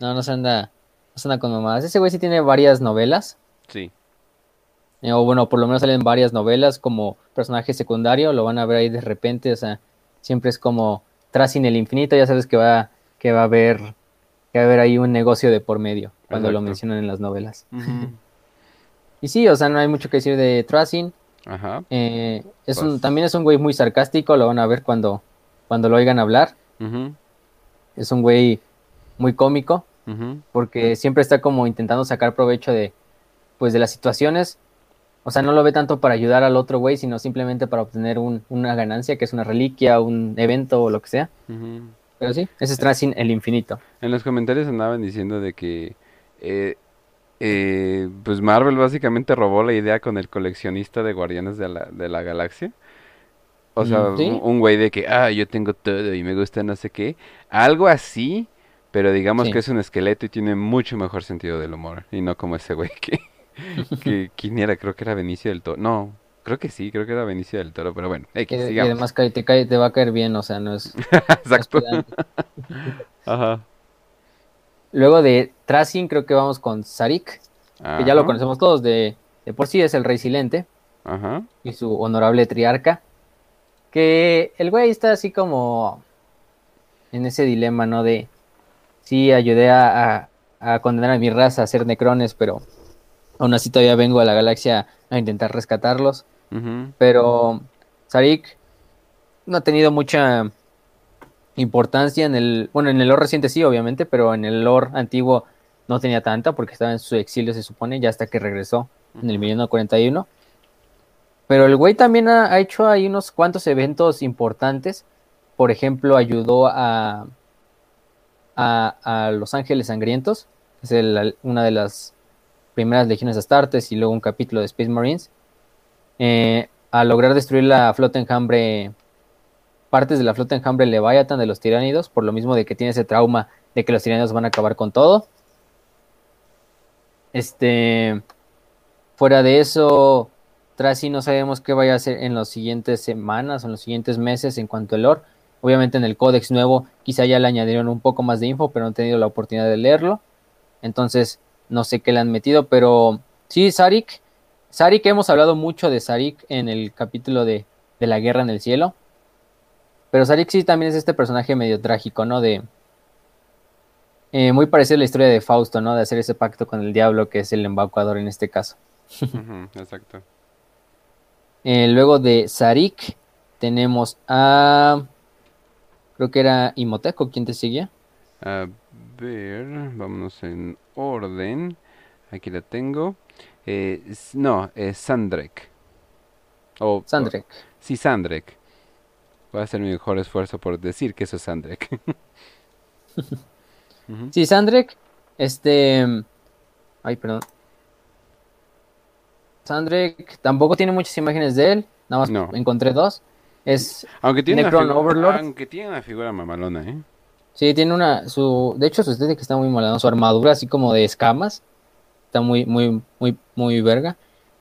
no, no se anda, no se anda con mamadas. Ese güey sí tiene varias novelas. Sí. Eh, o bueno, por lo menos salen varias novelas como personaje secundario, lo van a ver ahí de repente, o sea, siempre es como Tracing el infinito, ya sabes que va, que va a haber que va a haber ahí un negocio de por medio cuando lo mencionan en las novelas. y sí, o sea, no hay mucho que decir de Tracing. Ajá. Eh, es un, pues también es un güey muy sarcástico, lo van a ver cuando, cuando lo oigan hablar. Es un güey muy cómico, porque siempre está como intentando sacar provecho de, pues, de las situaciones. O sea, no lo ve tanto para ayudar al otro güey, sino simplemente para obtener una ganancia, que es una reliquia, un evento o lo que sea. Pero sí, ese es Tracing el infinito. En los comentarios andaban diciendo de que eh, eh, pues Marvel básicamente robó la idea con el coleccionista de Guardianes de la, de la Galaxia. O sea, un güey de que, ah, yo tengo todo y me gusta no sé qué. Algo así, Pero digamos Sí. que es un esqueleto y tiene mucho mejor sentido del humor. Y no como ese güey que, que ¿quién era? Creo que era Benicio del Toro. No, creo que sí, creo que era Benicio del Toro. Pero bueno, Y, X, y sigamos. además cae- te, cae- te va a caer bien, o sea, no es, no es Exacto. Ajá. Luego de Tracing, creo que vamos con Sarik, que ya lo conocemos todos, de, de por sí es el rey silente Ajá. y su honorable triarca. Que el güey está así como en ese dilema, ¿no? De sí, ayudé a, a- a condenar a mi raza a ser necrones, pero aún así todavía vengo a la galaxia a intentar rescatarlos. Pero Sarik no ha tenido mucha importancia en el, bueno, en el lore reciente sí, obviamente, pero en el lore antiguo no tenía tanta porque estaba en su exilio, se supone, ya hasta que regresó en el ujú. milenio 41. Pero el güey también ha, ha hecho ahí unos cuantos eventos importantes. Por ejemplo, ayudó a, a, a los Ángeles Sangrientos, que es el- una de las primeras legiones astartes y luego un capítulo de Space Marines, eh, a lograr destruir la flota enjambre, partes de la flota enjambre Leviathan de los tiránidos, por lo mismo de que tiene ese trauma de que los tiránidos van a acabar con todo. Este, fuera de eso, Tracy no sabemos qué vaya a hacer en las siguientes semanas en los siguientes meses en cuanto al lore. Obviamente en el códex nuevo quizá ya le añadieron un poco más de info, pero no he tenido la oportunidad de leerlo. Entonces no sé qué le han metido, pero sí, Sarik. Sarik, hemos hablado mucho de Sarik en el capítulo de, de la guerra en el cielo. Pero Sarik sí también es este personaje medio trágico, ¿no? De, eh, muy parecido a la historia de Fausto, ¿no? De hacer ese pacto con el diablo, que es el embaucador en este caso. Exacto. Eh, luego de Sarik tenemos a... Creo que era Imhotep, ¿o quién te seguía? A ver, vámonos en orden. Aquí la tengo. Eh, no, es Sandrek. O, o- Sandrek. sí, Sandrek. Voy a hacer mi mejor esfuerzo por decir que eso es Sandrek. Sí, Sandrek, este... Ay, perdón. Sandrek tampoco tiene muchas imágenes de él, nada más No. encontré dos. Es, Aunque tiene una Necron Overlord. Aunque tiene una figura mamalona, ¿eh? sí, tiene una, su, de hecho su estética está muy mala, ¿no? Su armadura así como de escamas, está muy, muy, muy, muy verga.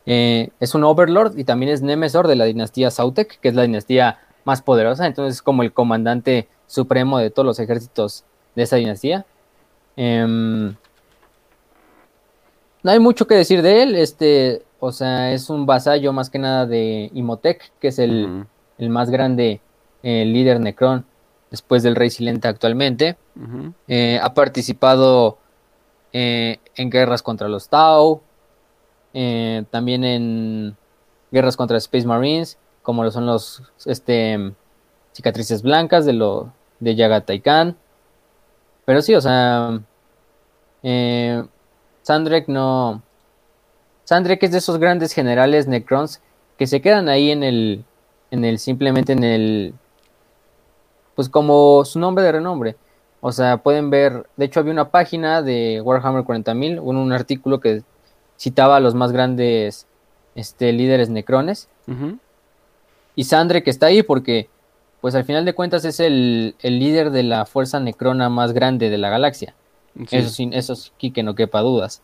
Eh, es un Overlord y también es Nemesor de la dinastía Sautek, que es la dinastía más poderosa, entonces es como el comandante supremo de todos los ejércitos de esa dinastía. Em, no hay mucho que decir de él, este, o sea, es un vasallo más que nada de Imhotep, que es el, el más grande eh, líder Necron después del Rey Silente actualmente. Eh, ha participado eh, en guerras contra los Tau, eh, también en guerras contra Space Marines, como lo son los este, cicatrices blancas de lo de Yagatai Khan. Pero sí, o sea, eh, Sandrek no. Sandrek es de esos grandes generales Necrons que se quedan ahí en el, en el, simplemente en el, pues como su nombre de renombre. O sea, pueden ver, de hecho había una página de Warhammer 40.000, un, un artículo que citaba a los más grandes este, líderes necrones. Y Sandre que está ahí porque, pues al final de cuentas es el, el líder de la fuerza necrona más grande de la galaxia. Sí. Eso, sin, eso sí que no quepa dudas.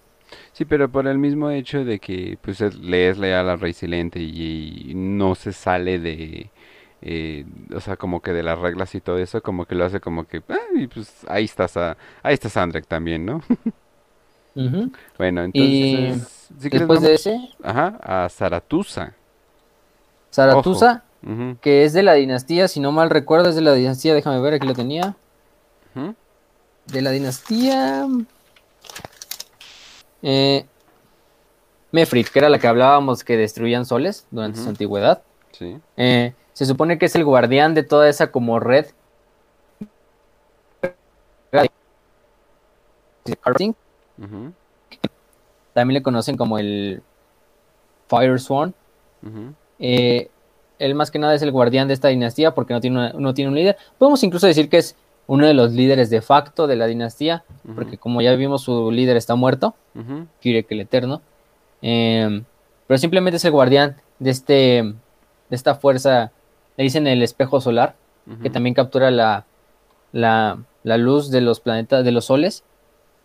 Sí, pero por el mismo hecho de que pues le es leal al Rey Silente y, y no se sale de, eh, o sea, como que de las reglas y todo eso, como que lo hace como que, ah, y pues ahí está, Sa- ahí está Sandrek también, ¿no? Bueno, Y entonces, si quieres Después de ese, ajá, a Zaratusa. Zaratusa, que es de la dinastía, si no mal recuerdo, es de la dinastía, déjame ver, aquí lo tenía. De la dinastía. Eh, Mefrit, que era la que hablábamos que destruían soles durante su antigüedad. Sí. Eh, se supone que es el guardián de toda esa como red. También le conocen como el Fire ujú, Eh, él más que nada es el guardián de esta dinastía porque no tiene, una- no tiene un líder. Podemos incluso decir que es uno de los líderes de facto de la dinastía, porque como ya vimos su líder está muerto. ujú, Kirek el Eterno. Eh, pero simplemente es el guardián de este de esta fuerza, le dicen el espejo solar, que también captura la, la, la luz de los planetas, de los soles,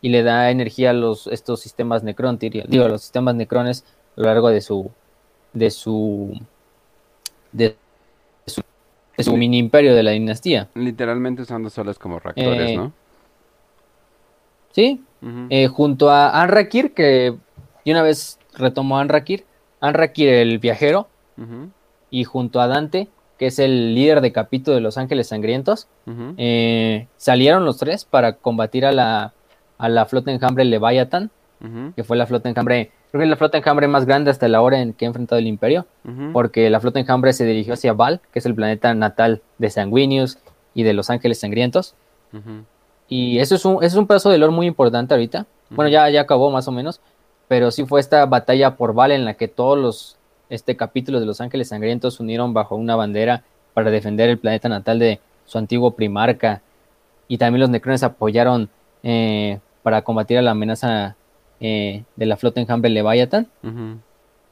y le da energía a los, estos sistemas Necrontyr, digo, a los sistemas Necrones a lo largo de su, de su, de su, de su mini imperio de la dinastía. Literalmente usando soles como reactores, Eh, ¿no? Sí, eh, junto a Anrakir, que de una vez retomó a Anrakir, Anrakir el viajero, y junto a Dante, que es el líder de capítulo de los Ángeles Sangrientos, eh, salieron los tres para combatir a la, a la flota enjambre Leviathan, que fue la flota enjambre, creo que es la flota enjambre más grande hasta la hora en que ha enfrentado el Imperio, porque la flota enjambre se dirigió hacia Val, que es el planeta natal de Sanguinius y de los Ángeles Sangrientos. Y eso es un, eso es un pedazo de lore muy importante ahorita. Bueno, ya, ya acabó más o menos, pero sí fue esta batalla por Val en la que todos los este capítulos de los Ángeles Sangrientos se unieron bajo una bandera para defender el planeta natal de su antiguo primarca. Y también los Necrones apoyaron eh, para combatir a la amenaza eh, de la flota enjambre Leviathan.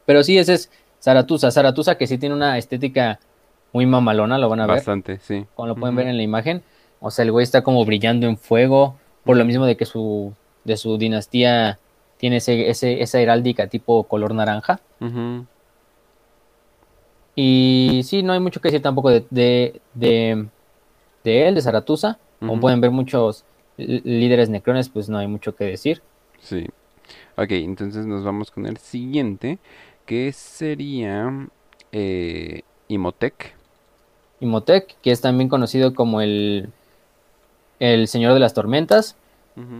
Pero sí, ese es Zaratusa. Zaratusa que sí tiene una estética muy mamalona, lo van a ver Bastante, sí. como lo pueden ver en la imagen. O sea, el güey está como brillando en fuego, por lo mismo de que su, de su dinastía tiene ese, ese, esa heráldica tipo color naranja. Y sí, no hay mucho que decir tampoco de, de, de, de él, de Zaratusa. Como Ujú. pueden ver muchos líderes necrones, pues no hay mucho que decir. Sí. Ok, entonces nos vamos con el siguiente, que sería eh, Imhotep. Imhotep, que es también conocido como el, el Señor de las Tormentas.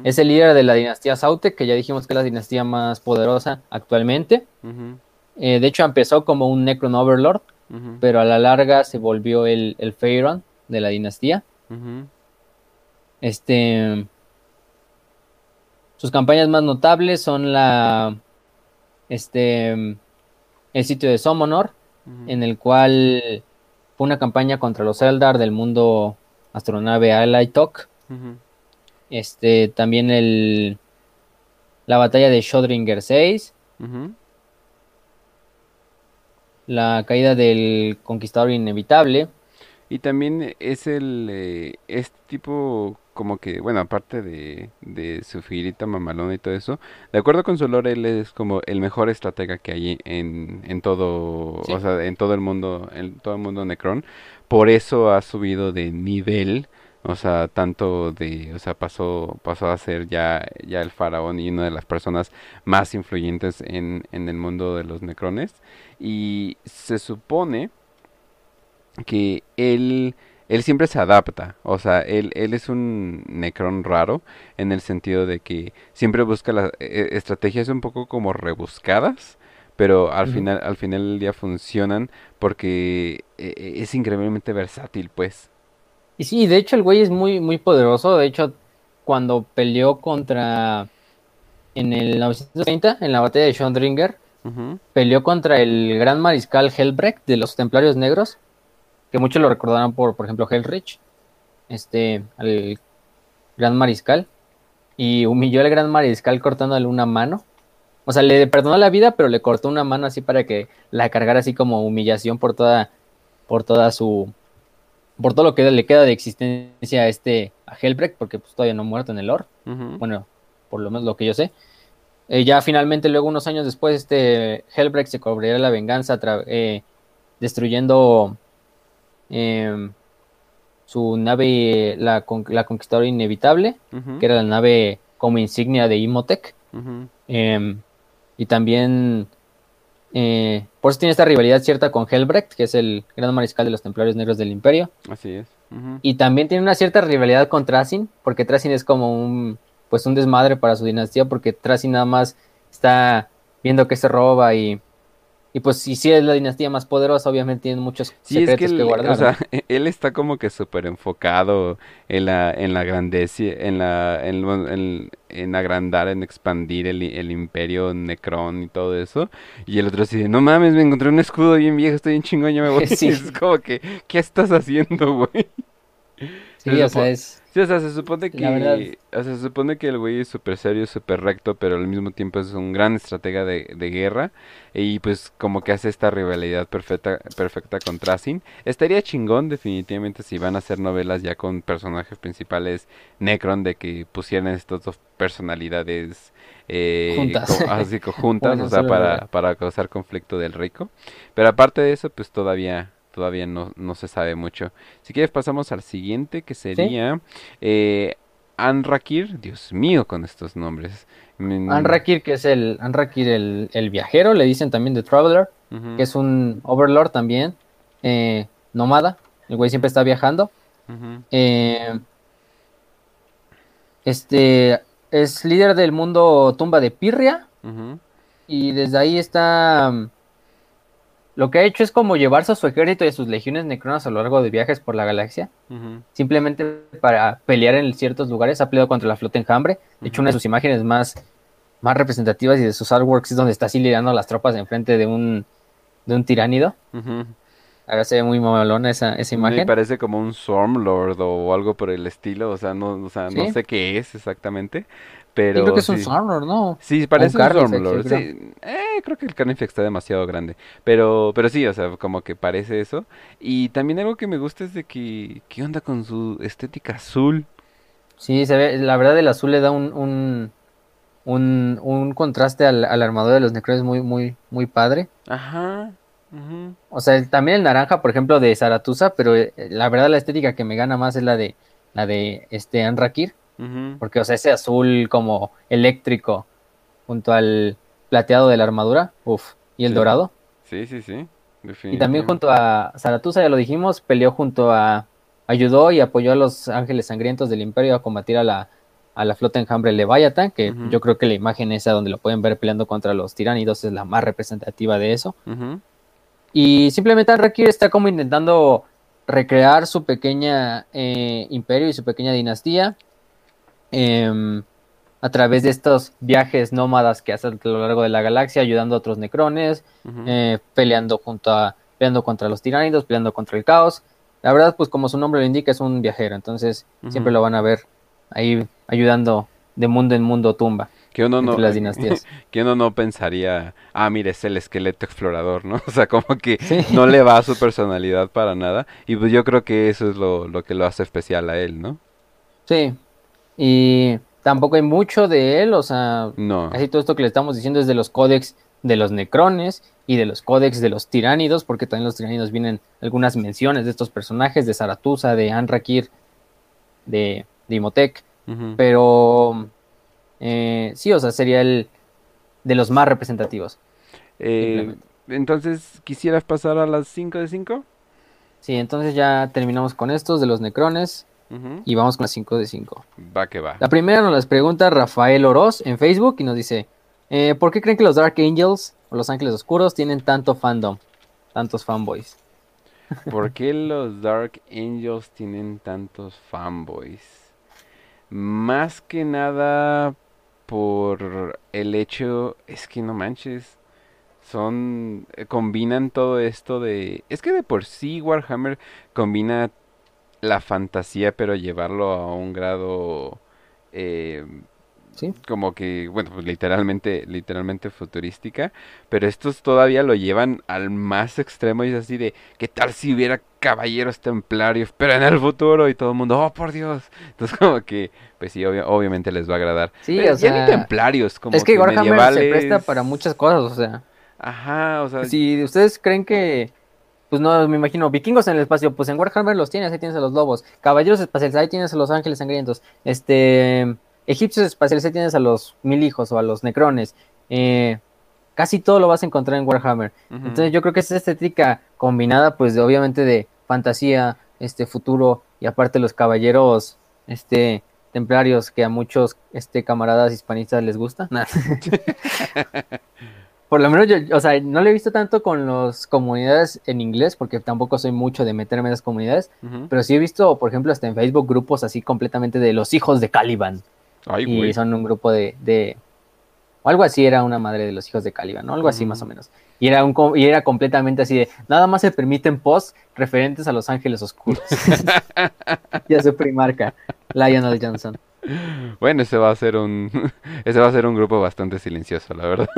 Es el líder de la dinastía Saute, que ya dijimos que es la dinastía más poderosa actualmente. ujú, Eh, de hecho, empezó como un Necron Overlord, pero a la larga se volvió el, el Pharaon de la dinastía. Este, sus campañas más notables son la, este, el sitio de Somonor, en el cual fue una campaña contra los Eldar del mundo astronave Alaitok. Este, también el, la batalla de Shodringer 6, ujú, la caída del Conquistador Inevitable. Y también es el eh, este tipo como que, bueno, aparte de, de su figurita mamalona y todo eso, de acuerdo con su lore, él es como el mejor estratega que hay en, en todo, Sí. o sea, en todo el mundo, en todo el mundo Necron. Por eso ha subido de nivel, o sea, tanto de, o sea, pasó, pasó a ser ya, ya el faraón y una de las personas más influyentes en, en el mundo de los Necrones. Y se supone que él, él siempre se adapta, o sea, él, él es un Necron raro en el sentido de que siempre busca las eh, estrategias un poco como rebuscadas, pero al final, al final del día funcionan porque eh, eh, es increíblemente versátil, pues. Y sí, de hecho el güey es muy, muy poderoso. De hecho, cuando peleó contra... En el 930, en la batalla de Peleó contra el gran mariscal Helbrecht de los Templarios Negros, que muchos lo recordarán por, por ejemplo, Helrich, este, al gran mariscal, y humilló al gran mariscal cortándole una mano. O sea, le perdonó la vida, pero le cortó una mano así para que la cargara así como humillación por toda, por toda su, por todo lo que le queda de existencia a este, a Helbrecht, porque pues todavía no ha muerto en el lore ujú, bueno, por lo menos lo que yo sé. Eh, ya finalmente, luego unos años después, este Hellbreak se cobraría la venganza eh, destruyendo em, su nave, la, con- la Conquistadora Inevitable, que era la nave como insignia de Imhotep. ujú, Em, y también, eh, por eso tiene esta rivalidad cierta con Helbrecht, que es el gran mariscal de los Templarios Negros del Imperio. Así es. Y también tiene una cierta rivalidad con Trasin, porque Trasin es como un, pues un desmadre para su dinastía, porque Trasin nada más está viendo que se roba y, y pues si sí es la dinastía más poderosa, obviamente tiene muchos Sí, es que secretos que, guardar. o sea, él está como que súper enfocado en la, en la grandeza, en la, en, en- en agrandar, en expandir el, el imperio Necron y todo eso. Y el otro así de, no mames, me encontré un escudo bien viejo, estoy bien chingón, ya me voy. Sí. Es como que, ¿qué estás haciendo, güey? sí, o sea, es, Sí, o sea, se supone que, o sea, se supone que el güey es súper serio, súper recto, pero al mismo tiempo es un gran estratega de, de, guerra y pues como que hace esta rivalidad perfecta, perfecta con Tracing. Estaría chingón definitivamente si van a hacer novelas ya con personajes principales Necron de que pusieran estas dos personalidades eh, juntas, así juntas, o sea, para, para causar conflicto del rico. Pero aparte de eso, pues todavía todavía no, no se sabe mucho. Si quieres pasamos al siguiente que sería eh, Anrakir, Dios mío con estos nombres. Mm. Anrakir que es el Anrakir el, el viajero, le dicen también The Traveler, que es un overlord también, eh, nómada, el güey siempre está viajando. eh, este es líder del mundo tumba de Pirria y desde ahí está lo que ha hecho es como llevarse a su ejército y a sus legiones necronas a lo largo de viajes por la galaxia. Simplemente para pelear en ciertos lugares. Ha peleado contra la flota enjambre. De hecho, una de sus imágenes más, más representativas y de sus artworks es donde está así liderando las tropas enfrente de un, de un tiránido. Ahora se ve muy malona esa, esa imagen. Me parece como un Stormlord o algo por el estilo. O sea, no, o sea, no sé qué es exactamente. Pero, creo que es un Stormlord, ¿no? Sí, parece un, Stormlord. Sí. Eh, creo que el Carnifex está demasiado grande. Pero, pero sí, o sea, como que parece eso. Y también algo que me gusta es de que, ¿qué onda con su estética azul? Sí, se ve, la verdad el azul le da un, un, un, un contraste al, al, armadura de los necrones muy, muy, muy padre. Ajá. O sea, también el naranja, por ejemplo, de Zaratusa, pero eh, la verdad la estética que me gana más es la de la de este Anrakir. Porque, o sea, ese azul como eléctrico junto al plateado de la armadura, uff, y el dorado. Sí, sí, sí. Y también junto a Zaratusa, ya lo dijimos, peleó junto a. Ayudó y apoyó a los ángeles sangrientos del Imperio a combatir a la, a la flota enjambre Leviathan, que yo creo que la imagen esa donde lo pueden ver peleando contra los tiránidos es la más representativa de eso. Y simplemente Rakir está como intentando recrear su pequeña eh, imperio y su pequeña dinastía Em, a través de estos viajes nómadas que hace a lo largo de la galaxia, ayudando a otros necrones, eh, peleando junto a, peleando contra los tiránidos, peleando contra el caos. La verdad, pues como su nombre lo indica, es un viajero, entonces siempre lo van a ver ahí ayudando de mundo en mundo tumba. Que uno no, las dinastías. que uno no pensaría, ah, mire, es el esqueleto explorador, ¿no? O sea, como que no le va a su personalidad para nada. Y pues yo creo que eso es lo, lo que lo hace especial a él, ¿no? Sí, y tampoco hay mucho de él, o sea, no. casi todo esto que le estamos diciendo es de los códex de los necrones y de los códex de los tiránidos, porque también los tiránidos vienen algunas menciones de estos personajes, de Zaratusa, de Anrakir, de, de Imhotep, pero eh, sí, o sea, sería el de los más representativos. Eh, entonces, ¿quisieras pasar a las 5 de 5? Sí, entonces ya terminamos con estos de los necrones. Y vamos con las 5 de 5. Va que va. La primera nos las pregunta Rafael Oroz en Facebook y nos dice: eh, ¿Por qué creen que los Dark Angels o los Ángeles Oscuros tienen tanto fandom? Tantos fanboys. ¿Por qué los Dark Angels tienen tantos fanboys? Más que nada por el hecho, es que no manches, son, eh, combinan todo esto de, es que de por sí Warhammer combina la fantasía, pero llevarlo a un grado eh, ¿Sí? como que, bueno, pues literalmente, literalmente futurística, pero estos todavía lo llevan al más extremo y es así de, ¿qué tal si hubiera caballeros templarios, pero en el futuro y todo el mundo, oh por Dios, entonces como que, pues sí, obviamente les va a agradar. Sí, o sea, templarios, como es que, Warhammer se presta para muchas cosas, o sea. Ajá, o sea. Si ustedes creen que pues no, me imagino, vikingos en el espacio, pues en Warhammer los tienes, ahí tienes a los lobos, caballeros espaciales, ahí tienes a los ángeles sangrientos, este, egipcios espaciales, ahí tienes a los mil hijos o a los necrones, eh, casi todo lo vas a encontrar en Warhammer. Entonces yo creo que esa estética combinada, pues de, obviamente de fantasía, este futuro y aparte los caballeros, este templarios que a muchos este camaradas hispanistas les gusta. Por lo menos yo, o sea, no lo he visto tanto con las comunidades en inglés, porque tampoco soy mucho de meterme en las comunidades, pero sí he visto, por ejemplo, hasta en Facebook grupos así completamente de los hijos de Caliban. y son un grupo de, de O algo así era una madre de los hijos de Caliban, ¿no? Algo así más o menos. Y era, un, y era completamente así de, nada más se permiten posts referentes a Los Ángeles Oscuros. y a su primarca, Lionel Johnson. Bueno, ese va a ser un ese va a ser un grupo bastante silencioso, la verdad.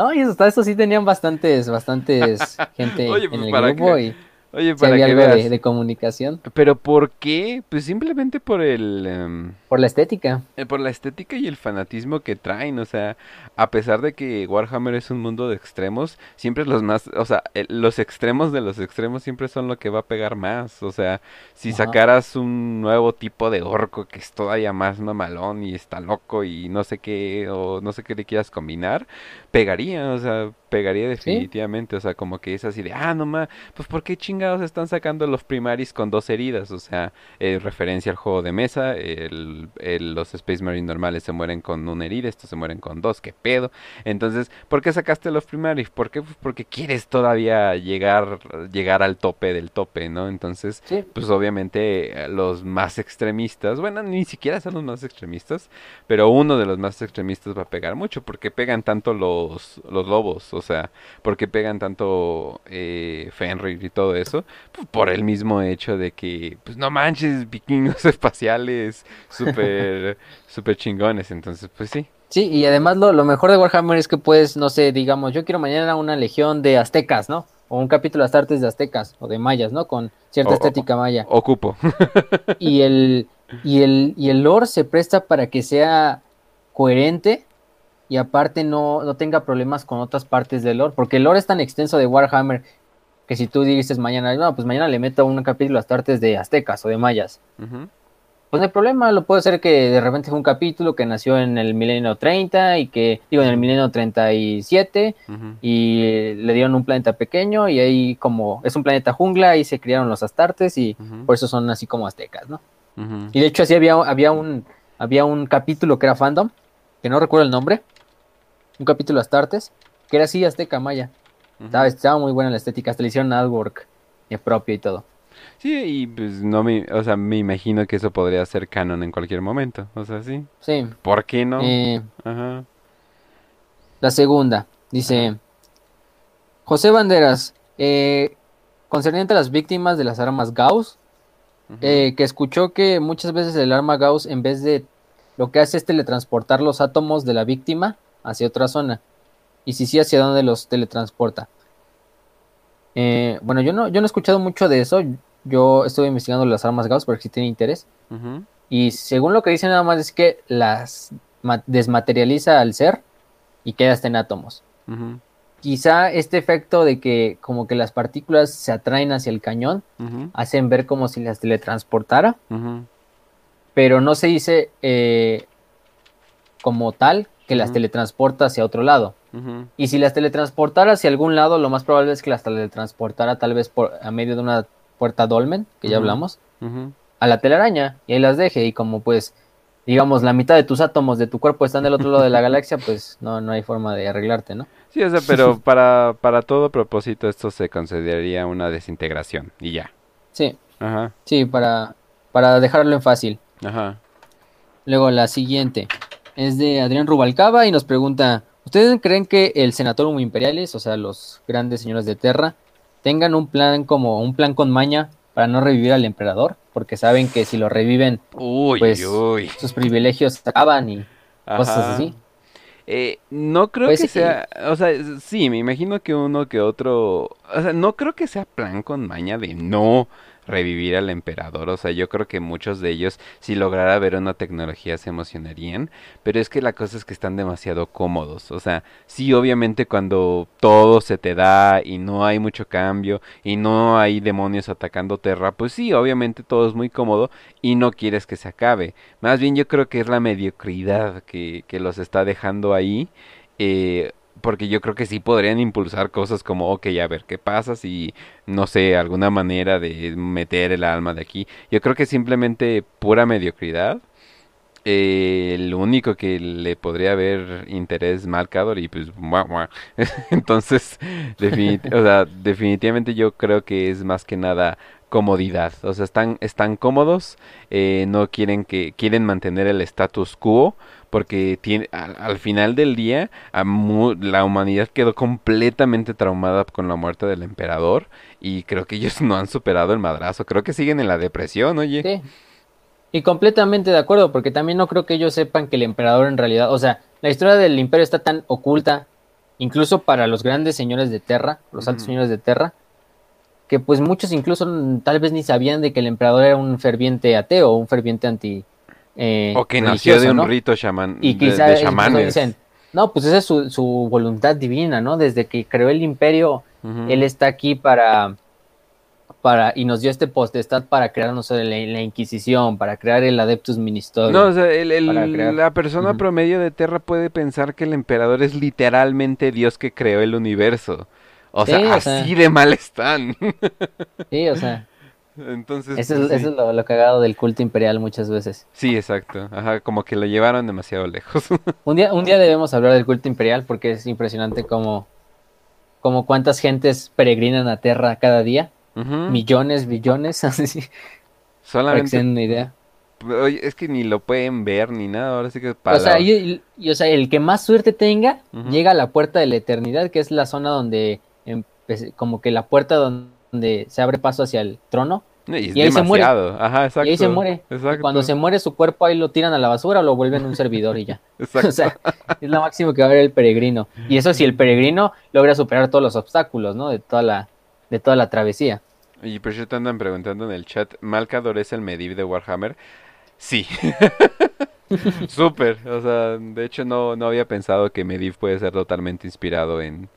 No, y hasta eso sí tenían bastantes, bastantes gente en pues, el grupo y Oye, para que algo de, comunicación. ¿Pero por qué? Pues simplemente por el... Em, por la estética. Eh, por la estética y el fanatismo que traen, o sea, a pesar de que Warhammer es un mundo de extremos, siempre los más, o sea, los extremos de los extremos siempre son lo que va a pegar más, o sea, si sacaras un nuevo tipo de orco que es todavía más mamalón y está loco y no sé qué, o no sé qué le quieras combinar, pegaría, o sea, pegaría definitivamente, o sea, como que es así de, ah, no más, pues ¿por qué chingados están sacando los primaris con dos heridas? O sea, eh, referencia al juego de mesa, el, los Space Marine normales se mueren con una herida, estos se mueren con dos, qué pedo. Entonces, ¿por qué sacaste los primaris? ¿Por qué? Pues porque quieres todavía llegar, llegar al tope del tope, ¿no? Entonces, pues obviamente eh, los más extremistas, bueno, ni siquiera son los más extremistas, pero uno de los más extremistas va a pegar mucho, porque pegan tanto los, los lobos, o sea, porque pegan tanto eh, Fenrir y todo eso, pues por el mismo hecho de que, pues no manches, vikingos espaciales, súper, súper chingones, entonces, pues sí. Sí, y además lo, lo mejor de Warhammer es que puedes, no sé, digamos, yo quiero mañana una legión de aztecas, ¿no? o un capítulo de Astartes de aztecas o de mayas, ¿no? Con cierta estética maya. Ocupo. y el y el y el lore se presta para que sea coherente y aparte no, no tenga problemas con otras partes del lore, porque el lore es tan extenso de Warhammer que si tú dices mañana, no, pues mañana le meto un capítulo a artes de aztecas o de mayas, pues no hay problema, lo puede ser que de repente es un capítulo que nació en el milenio 30 y que, digo, en el milenio 37 y le dieron un planeta pequeño y ahí como es un planeta jungla y se criaron los astartes y por eso son así como aztecas, ¿no? Y de hecho así había, había, un, había un capítulo que era fandom, que no recuerdo el nombre, un capítulo Astartes, que era así azteca maya. estaba, muy buena la estética, hasta le hicieron artwork propio y todo. Sí, y pues no me, o sea, me imagino que eso podría ser canon en cualquier momento, o sea, sí. Sí. ¿Por qué no? Eh, Ajá. La segunda, dice José Banderas, eh, concerniente a las víctimas de las armas Gauss, eh, que escuchó que muchas veces el arma Gauss, en vez de lo que hace es teletransportar los átomos de la víctima hacia otra zona. Y si sí, hacia dónde los teletransporta. Eh, bueno, yo no, yo no he escuchado mucho de eso. Yo estuve investigando las armas Gauss porque si tiene interés. Y según lo que dice nada más es que las desmaterializa al ser y queda hasta en átomos. Quizá este efecto de que como que las partículas se atraen hacia el cañón hacen ver como si las teletransportara. Pero no se dice eh, como tal que las teletransporta hacia otro lado. Y si las teletransportara hacia algún lado, lo más probable es que las teletransportara tal vez por a medio de una puerta dolmen, que ya hablamos, a la telaraña y ahí las deje. Y como pues, digamos, la mitad de tus átomos de tu cuerpo están del otro lado de la galaxia, pues no, no hay forma de arreglarte, ¿no? Sí, o sea, pero para, para todo propósito esto se consideraría una desintegración y ya. Sí. Ajá. Sí, para, para dejarlo en fácil. Ajá. Luego la siguiente es de Adrián Rubalcaba y nos pregunta, ¿ustedes creen que el Senatorum Imperiales, o sea, los grandes señores de Terra, tengan un plan como un plan con maña para no revivir al emperador? Porque saben que si lo reviven, pues sus privilegios acaban y cosas así. Eh, no creo pues que sea, o sea, sí, me imagino que uno que otro, o sea, no creo que sea plan con maña de no revivir al emperador. O sea, yo creo que muchos de ellos, si lograra ver una tecnología, se emocionarían. Pero es que la cosa es que están demasiado cómodos. O sea, sí, obviamente cuando todo se te da y no hay mucho cambio y no hay demonios atacando Terra, pues sí, obviamente todo es muy cómodo y no quieres que se acabe. Más bien yo creo que es la mediocridad que, que los está dejando ahí. Eh, porque yo creo que sí podrían impulsar cosas como, ok, a ver, ¿qué pasa si, no sé, alguna manera de meter el alma de aquí? Yo creo que simplemente pura mediocridad. Eh, el único que le podría haber interés Malcador y pues entonces definitivamente yo creo que es más que nada comodidad o sea están están cómodos eh, no quieren que quieren mantener el status quo porque tiene, al, final del día la humanidad quedó completamente traumada con la muerte del emperador y creo que ellos no han superado el madrazo, creo que siguen en la depresión, oye. Sí. Y completamente de acuerdo, porque también no creo que ellos sepan que el emperador en realidad, o sea, la historia del imperio está tan oculta, incluso para los grandes señores de Terra, los altos señores de Terra, que pues muchos incluso tal vez ni sabían de que el emperador era un ferviente ateo, un ferviente anti, eh, o que nació de un rito chamán, y quizás de, chamanes. dicen, no, pues esa es su, su, voluntad divina, ¿no? Desde que creó el imperio, él está aquí para, para, y nos dio este potestad para crear, no sé, la, Inquisición, para crear el Adeptus Ministerium. No, o sea, el, la persona promedio de Terra puede pensar que el emperador es literalmente Dios que creó el universo. O sea, así de mal están. sí, o sea, entonces, eso, es, pues, lo, cagado del culto imperial muchas veces. Sí, exacto. Ajá, como que lo llevaron demasiado lejos. un día, un día debemos hablar del culto imperial porque es impresionante como, como cuántas gentes peregrinan a Terra cada día. Millones, billones, así. Solamente. Para una idea. Oye, es que ni lo pueden ver ni nada, ahora sí que para o sea, y, o sea, el que más suerte tenga llega a la puerta de la eternidad, que es la zona donde como que la puerta donde se abre paso hacia el trono y, ahí se muere. Ajá, exacto. Y ahí se muere. Cuando se muere su cuerpo, ahí lo tiran a la basura o lo vuelven un servidor y ya. o sea, es lo máximo que va a ver el peregrino. Y eso si el peregrino logra superar todos los obstáculos, ¿no? De toda la, de toda la travesía. Y por cierto andan preguntando en el chat, ¿Malcador es el Medivh de Warhammer? Sí. Súper. O sea, de hecho no, no había pensado que Medivh puede ser totalmente inspirado en,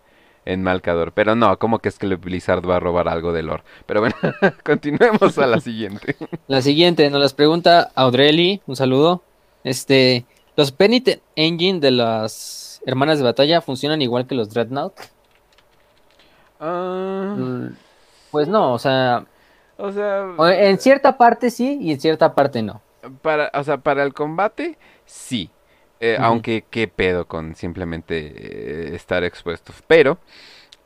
en Malcador. Pero no, como que es que Blizzard va a robar algo de lore. Pero bueno, continuemos a la siguiente. La siguiente nos las pregunta Audrey, un saludo. Este, ¿los Penitent Engine de las hermanas de batalla funcionan igual que los Dreadnought? Ah. Mm, pues no, o sea, o sea, en cierta parte sí y en cierta parte no. Para, o sea, para el combate sí. Eh, aunque qué pedo con simplemente eh, estar expuesto. Pero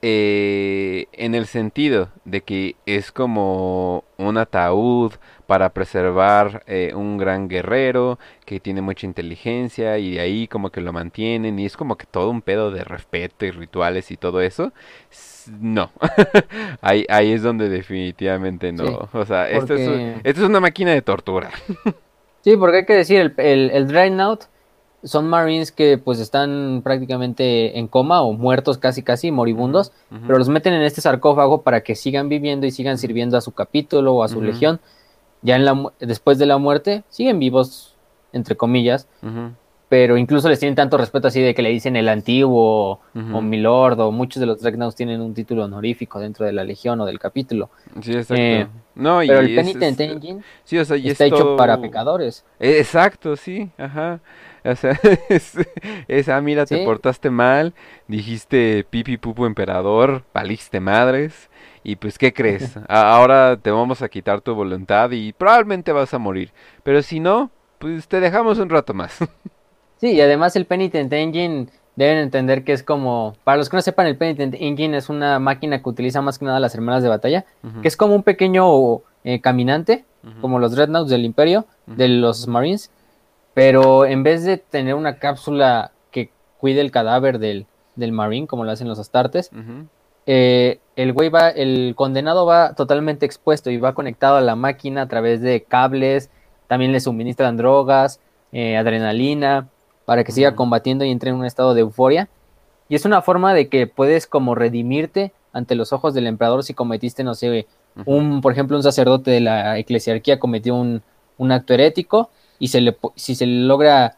eh, en el sentido de que es como un ataúd para preservar un gran guerrero que tiene mucha inteligencia y de ahí como que lo mantienen y es como que todo un pedo de respeto y rituales y todo eso. No, ahí, ahí es donde definitivamente no. o sea, esto, es, esto es una máquina de tortura. sí, porque hay que decir, el, el, el son Marines que pues están prácticamente en coma o muertos casi casi, moribundos, pero los meten en este sarcófago para que sigan viviendo y sigan sirviendo a su capítulo o a su legión. Ya en la, después de la muerte siguen vivos, entre comillas, pero incluso les tienen tanto respeto así de que le dicen el antiguo o milord o muchos de los Dreadnoughts tienen un título honorífico dentro de la legión o del capítulo. Sí, exacto. Eh, no, pero el Penitent Engine está hecho para pecadores. Exacto, sí, ajá. O sea, esa, mira, te portaste mal, dijiste pipi pupu emperador, paliste madres, y pues, ¿qué crees? Ahora te vamos a quitar tu voluntad y probablemente vas a morir. Pero si no, pues te dejamos un rato más. Sí, y además el Penitent Engine deben entender que es como, para los que no sepan, el Penitent Engine es una máquina que utiliza más que nada las hermanas de batalla, que es como un pequeño eh, caminante, como los Dreadnoughts del Imperio, de los Marines, pero en vez de tener una cápsula que cuide el cadáver del, del Marine, como lo hacen los Astartes, eh, el güey va, el condenado va totalmente expuesto y va conectado a la máquina a través de cables, también le suministran drogas, eh, adrenalina, para que siga combatiendo y entre en un estado de euforia. Y es una forma de que puedes como redimirte ante los ojos del emperador si cometiste, no sé, un, por ejemplo, un sacerdote de la eclesiarquía cometió un, un acto herético y se le, si se logra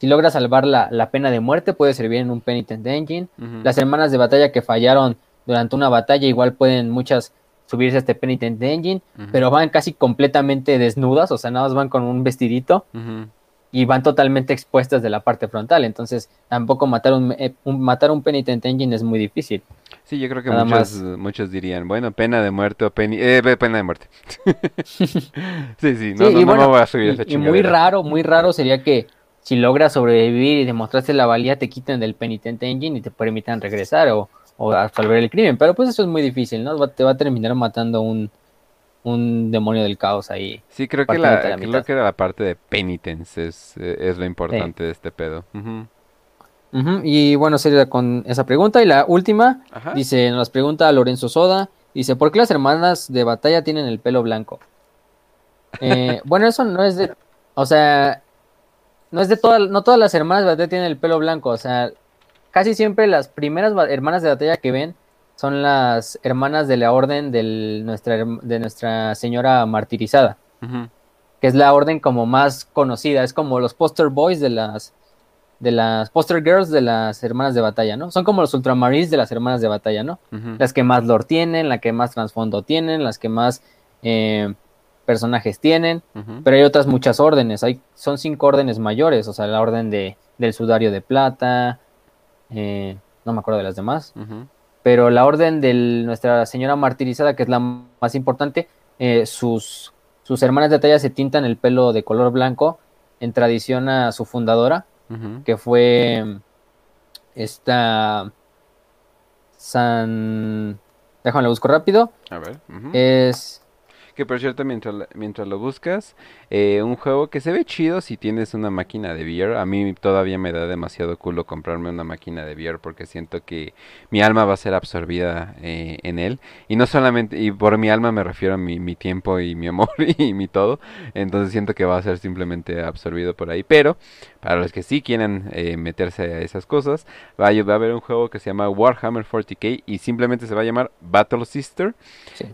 si logra salvar la, la, pena de muerte puede servir en un penitent engine. Las hermanas de batalla que fallaron durante una batalla igual pueden muchas subirse a este penitent engine, pero van casi completamente desnudas, o sea, nada más van con un vestidito y van totalmente expuestas de la parte frontal. Entonces, tampoco matar un, eh, matar un penitent engine es muy difícil. Sí, yo creo que muchos, muchos dirían, bueno, pena de muerte o eh, pena de muerte. sí, sí, no, no, me voy a subir y, esa Y muy raro, muy raro sería que si logras sobrevivir y demostraste la valía, te quiten del penitent engine y te permitan regresar o, o absolver el crimen. Pero pues eso es muy difícil, ¿no? Te va a terminar matando un, un demonio del caos ahí. Sí, creo que, la, creo que era la parte de penitence, es, es lo importante de este pedo. Y bueno, sería con esa pregunta. Y la última, dice, nos pregunta Lorenzo Soda, dice, ¿por qué las hermanas de batalla tienen el pelo blanco? Eh, bueno, eso no es de, o sea, no es de todas, no todas las hermanas de batalla tienen el pelo blanco, o sea, casi siempre las primeras hermanas de batalla que ven son las hermanas de la orden de nuestra, de nuestra señora martirizada, que es la orden como más conocida, es como los poster boys de las de las poster girls de las hermanas de batalla, ¿no? Son como los ultramarines de las hermanas de batalla, ¿no? Las que más lore tienen, las que más trasfondo tienen, las que más eh, personajes tienen, pero hay otras muchas órdenes, hay, son cinco órdenes mayores, o sea, la orden de, del sudario de plata, eh, no me acuerdo de las demás, pero la orden de Nuestra Señora Martirizada, que es la más importante, eh, sus, sus hermanas de batalla se tintan el pelo de color blanco en tradición a su fundadora, que fue esta San... Déjame lo busco rápido. A ver. Es que por cierto, mientras, mientras lo buscas, eh, un juego que se ve chido si tienes una máquina de VR. A mí todavía me da demasiado culo comprarme una máquina de VR porque siento que mi alma va a ser absorbida eh, en él. Y no solamente, y por mi alma me refiero a mi, mi tiempo y mi amor y mi todo. Entonces siento que va a ser simplemente absorbido por ahí. Pero para los que sí quieren eh, meterse a esas cosas, va a, va a, haber un juego que se llama Warhammer 40k y simplemente se va a llamar Battle Sister.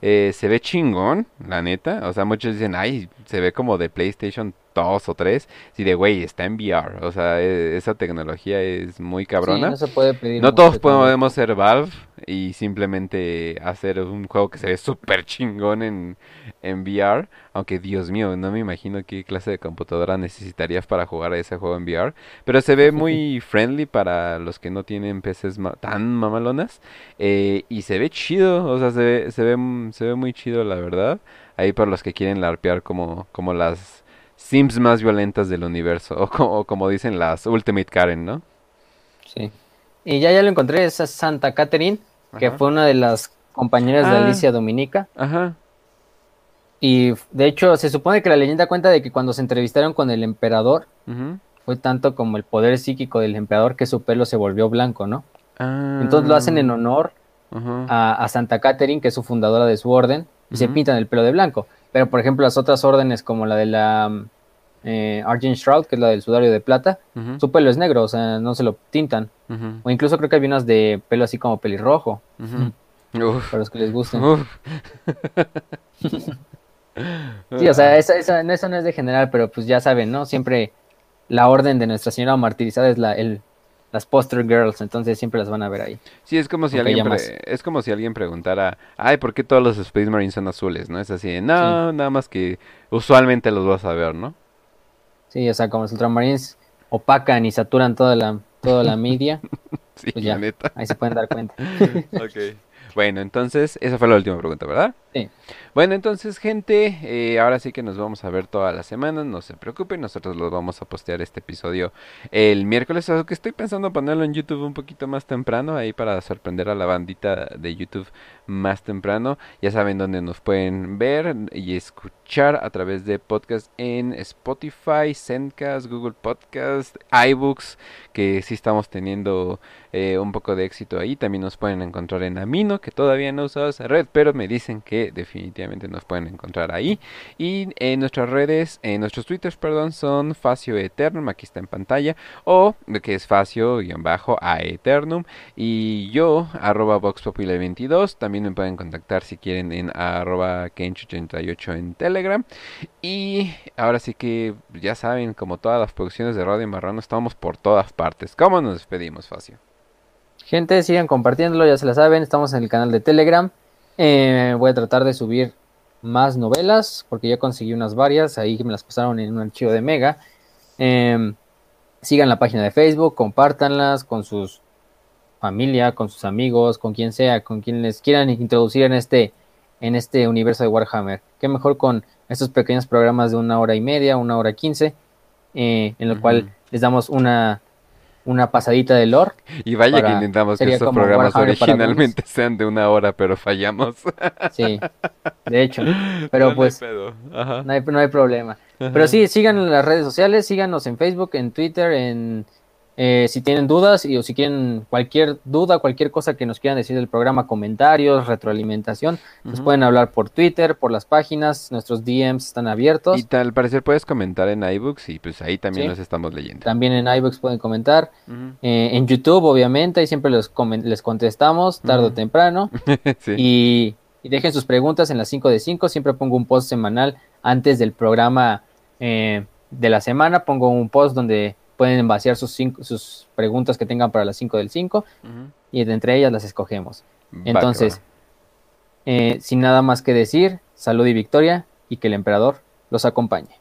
se ve chingón, la neta. O sea, muchos dicen, ay, se ve como de PlayStation 2 o 3. Si de, güey, está en VR. O sea, e, esa tecnología es muy cabrona. no se puede pedir. No todos podemos ser Valve y simplemente hacer un juego que se ve súper chingón en, en VR. Aunque, Dios mío, no me imagino qué clase de computadora necesitarías para jugar a ese juego en VR. Pero se ve muy friendly para los que no tienen PCs tan mamalonas. Eh, y se ve chido, o sea, se ve, se ve, se ve muy chido, la verdad ahí para los que quieren larpear como, como las Sims más violentas del universo, o como, como dicen las Ultimate Karen, ¿no? Sí. Y ya, ya lo encontré, esa Santa Catherine, que fue una de las compañeras de ah. Alicia Dominica. Ajá. Y de hecho, se supone que la leyenda cuenta de que cuando se entrevistaron con el emperador, fue tanto como el poder psíquico del emperador que su pelo se volvió blanco, ¿no? Ah. Entonces lo hacen en honor a, a, Santa Catherine, que es su fundadora de su orden, y se pintan el pelo de blanco. Pero, por ejemplo, las otras órdenes, como la de la mm, eh, Argent Shroud, que es la del sudario de plata, su pelo es negro, o sea, no se lo tintan. O incluso creo que hay unas de pelo así como pelirrojo. Para los que les gusten. sí, o sea, eso, eso, eso, no es de general, pero pues ya saben, ¿no? Siempre la orden de Nuestra Señora Martirizada es la, el, las poster girls, entonces siempre las van a ver ahí. Sí, es como si alguien es como si alguien preguntara, "Ay, ¿por qué todos los Space Marines son azules?", ¿no? Es así, no, nada más que usualmente los vas a ver, ¿no? Sí, o sea, como los Ultramarines opacan y saturan toda la toda la media. sí, pues ya, neta. Ahí se pueden dar cuenta. ok. Bueno, entonces, esa fue la última pregunta, ¿verdad? Sí. Bueno, entonces, gente, eh, ahora sí que nos vamos a ver todas las semanas, no se preocupen, nosotros los vamos a postear este episodio el miércoles, que estoy pensando ponerlo en YouTube un poquito más temprano, ahí para sorprender a la bandita de YouTube más temprano. Ya saben dónde nos pueden ver y escuchar a través de podcast en Spotify, Zencast, Google Podcast, iBooks, que sí estamos teniendo eh, un poco de éxito ahí. También nos pueden encontrar en Amino, que todavía no usado esa red, pero me dicen que definitivamente nos pueden encontrar ahí. Y en nuestras redes, en nuestros twitters, perdón, son Facio Eternum, aquí está en pantalla, o que es Facio-a Eternum, y yo, arroba VoxPopuli22, también me pueden contactar si quieren en arroba kench88 en Telegram. Y ahora sí que ya saben, como todas las producciones de Radio Marrano, estamos por todas partes. ¿Cómo nos despedimos, Facio? Gente, sigan compartiéndolo, ya se la saben, estamos en el canal de Telegram. Eh, voy a tratar de subir más novelas, porque ya conseguí unas varias, ahí me las pasaron en un archivo de Mega. Em, sigan la página de Facebook, compártanlas con sus familia, con sus amigos, con quien sea, con quien les quieran introducir en este, en este universo de Warhammer. Qué mejor con estos pequeños programas de una hora y media, una hora quince, eh, en lo cual les damos una una pasadita de lore. Y vaya que intentamos que estos programas originalmente sean de una hora, pero fallamos. Sí, de hecho. Pero pues no hay, no hay, problema. Pero sí, sigan en las redes sociales, síganos en Facebook, en Twitter, en eh, si tienen dudas y o si quieren cualquier duda, cualquier cosa que nos quieran decir del programa, comentarios, retroalimentación, nos pueden hablar por Twitter, por las páginas, nuestros DMs están abiertos. Y tal parecer puedes comentar en iBooks y pues ahí también los estamos leyendo. También en iBooks pueden comentar. Eh, en YouTube, obviamente, y siempre les, les contestamos, tarde o temprano. y, dejen sus preguntas en las 5 de 5. Siempre pongo un post semanal antes del programa eh, de la semana. Pongo un post donde pueden vaciar sus, cinco, sus preguntas que tengan para las 5 del 5 uh -huh. y entre ellas las escogemos. Entonces, eh, sin nada más que decir, salud y victoria y que el emperador los acompañe.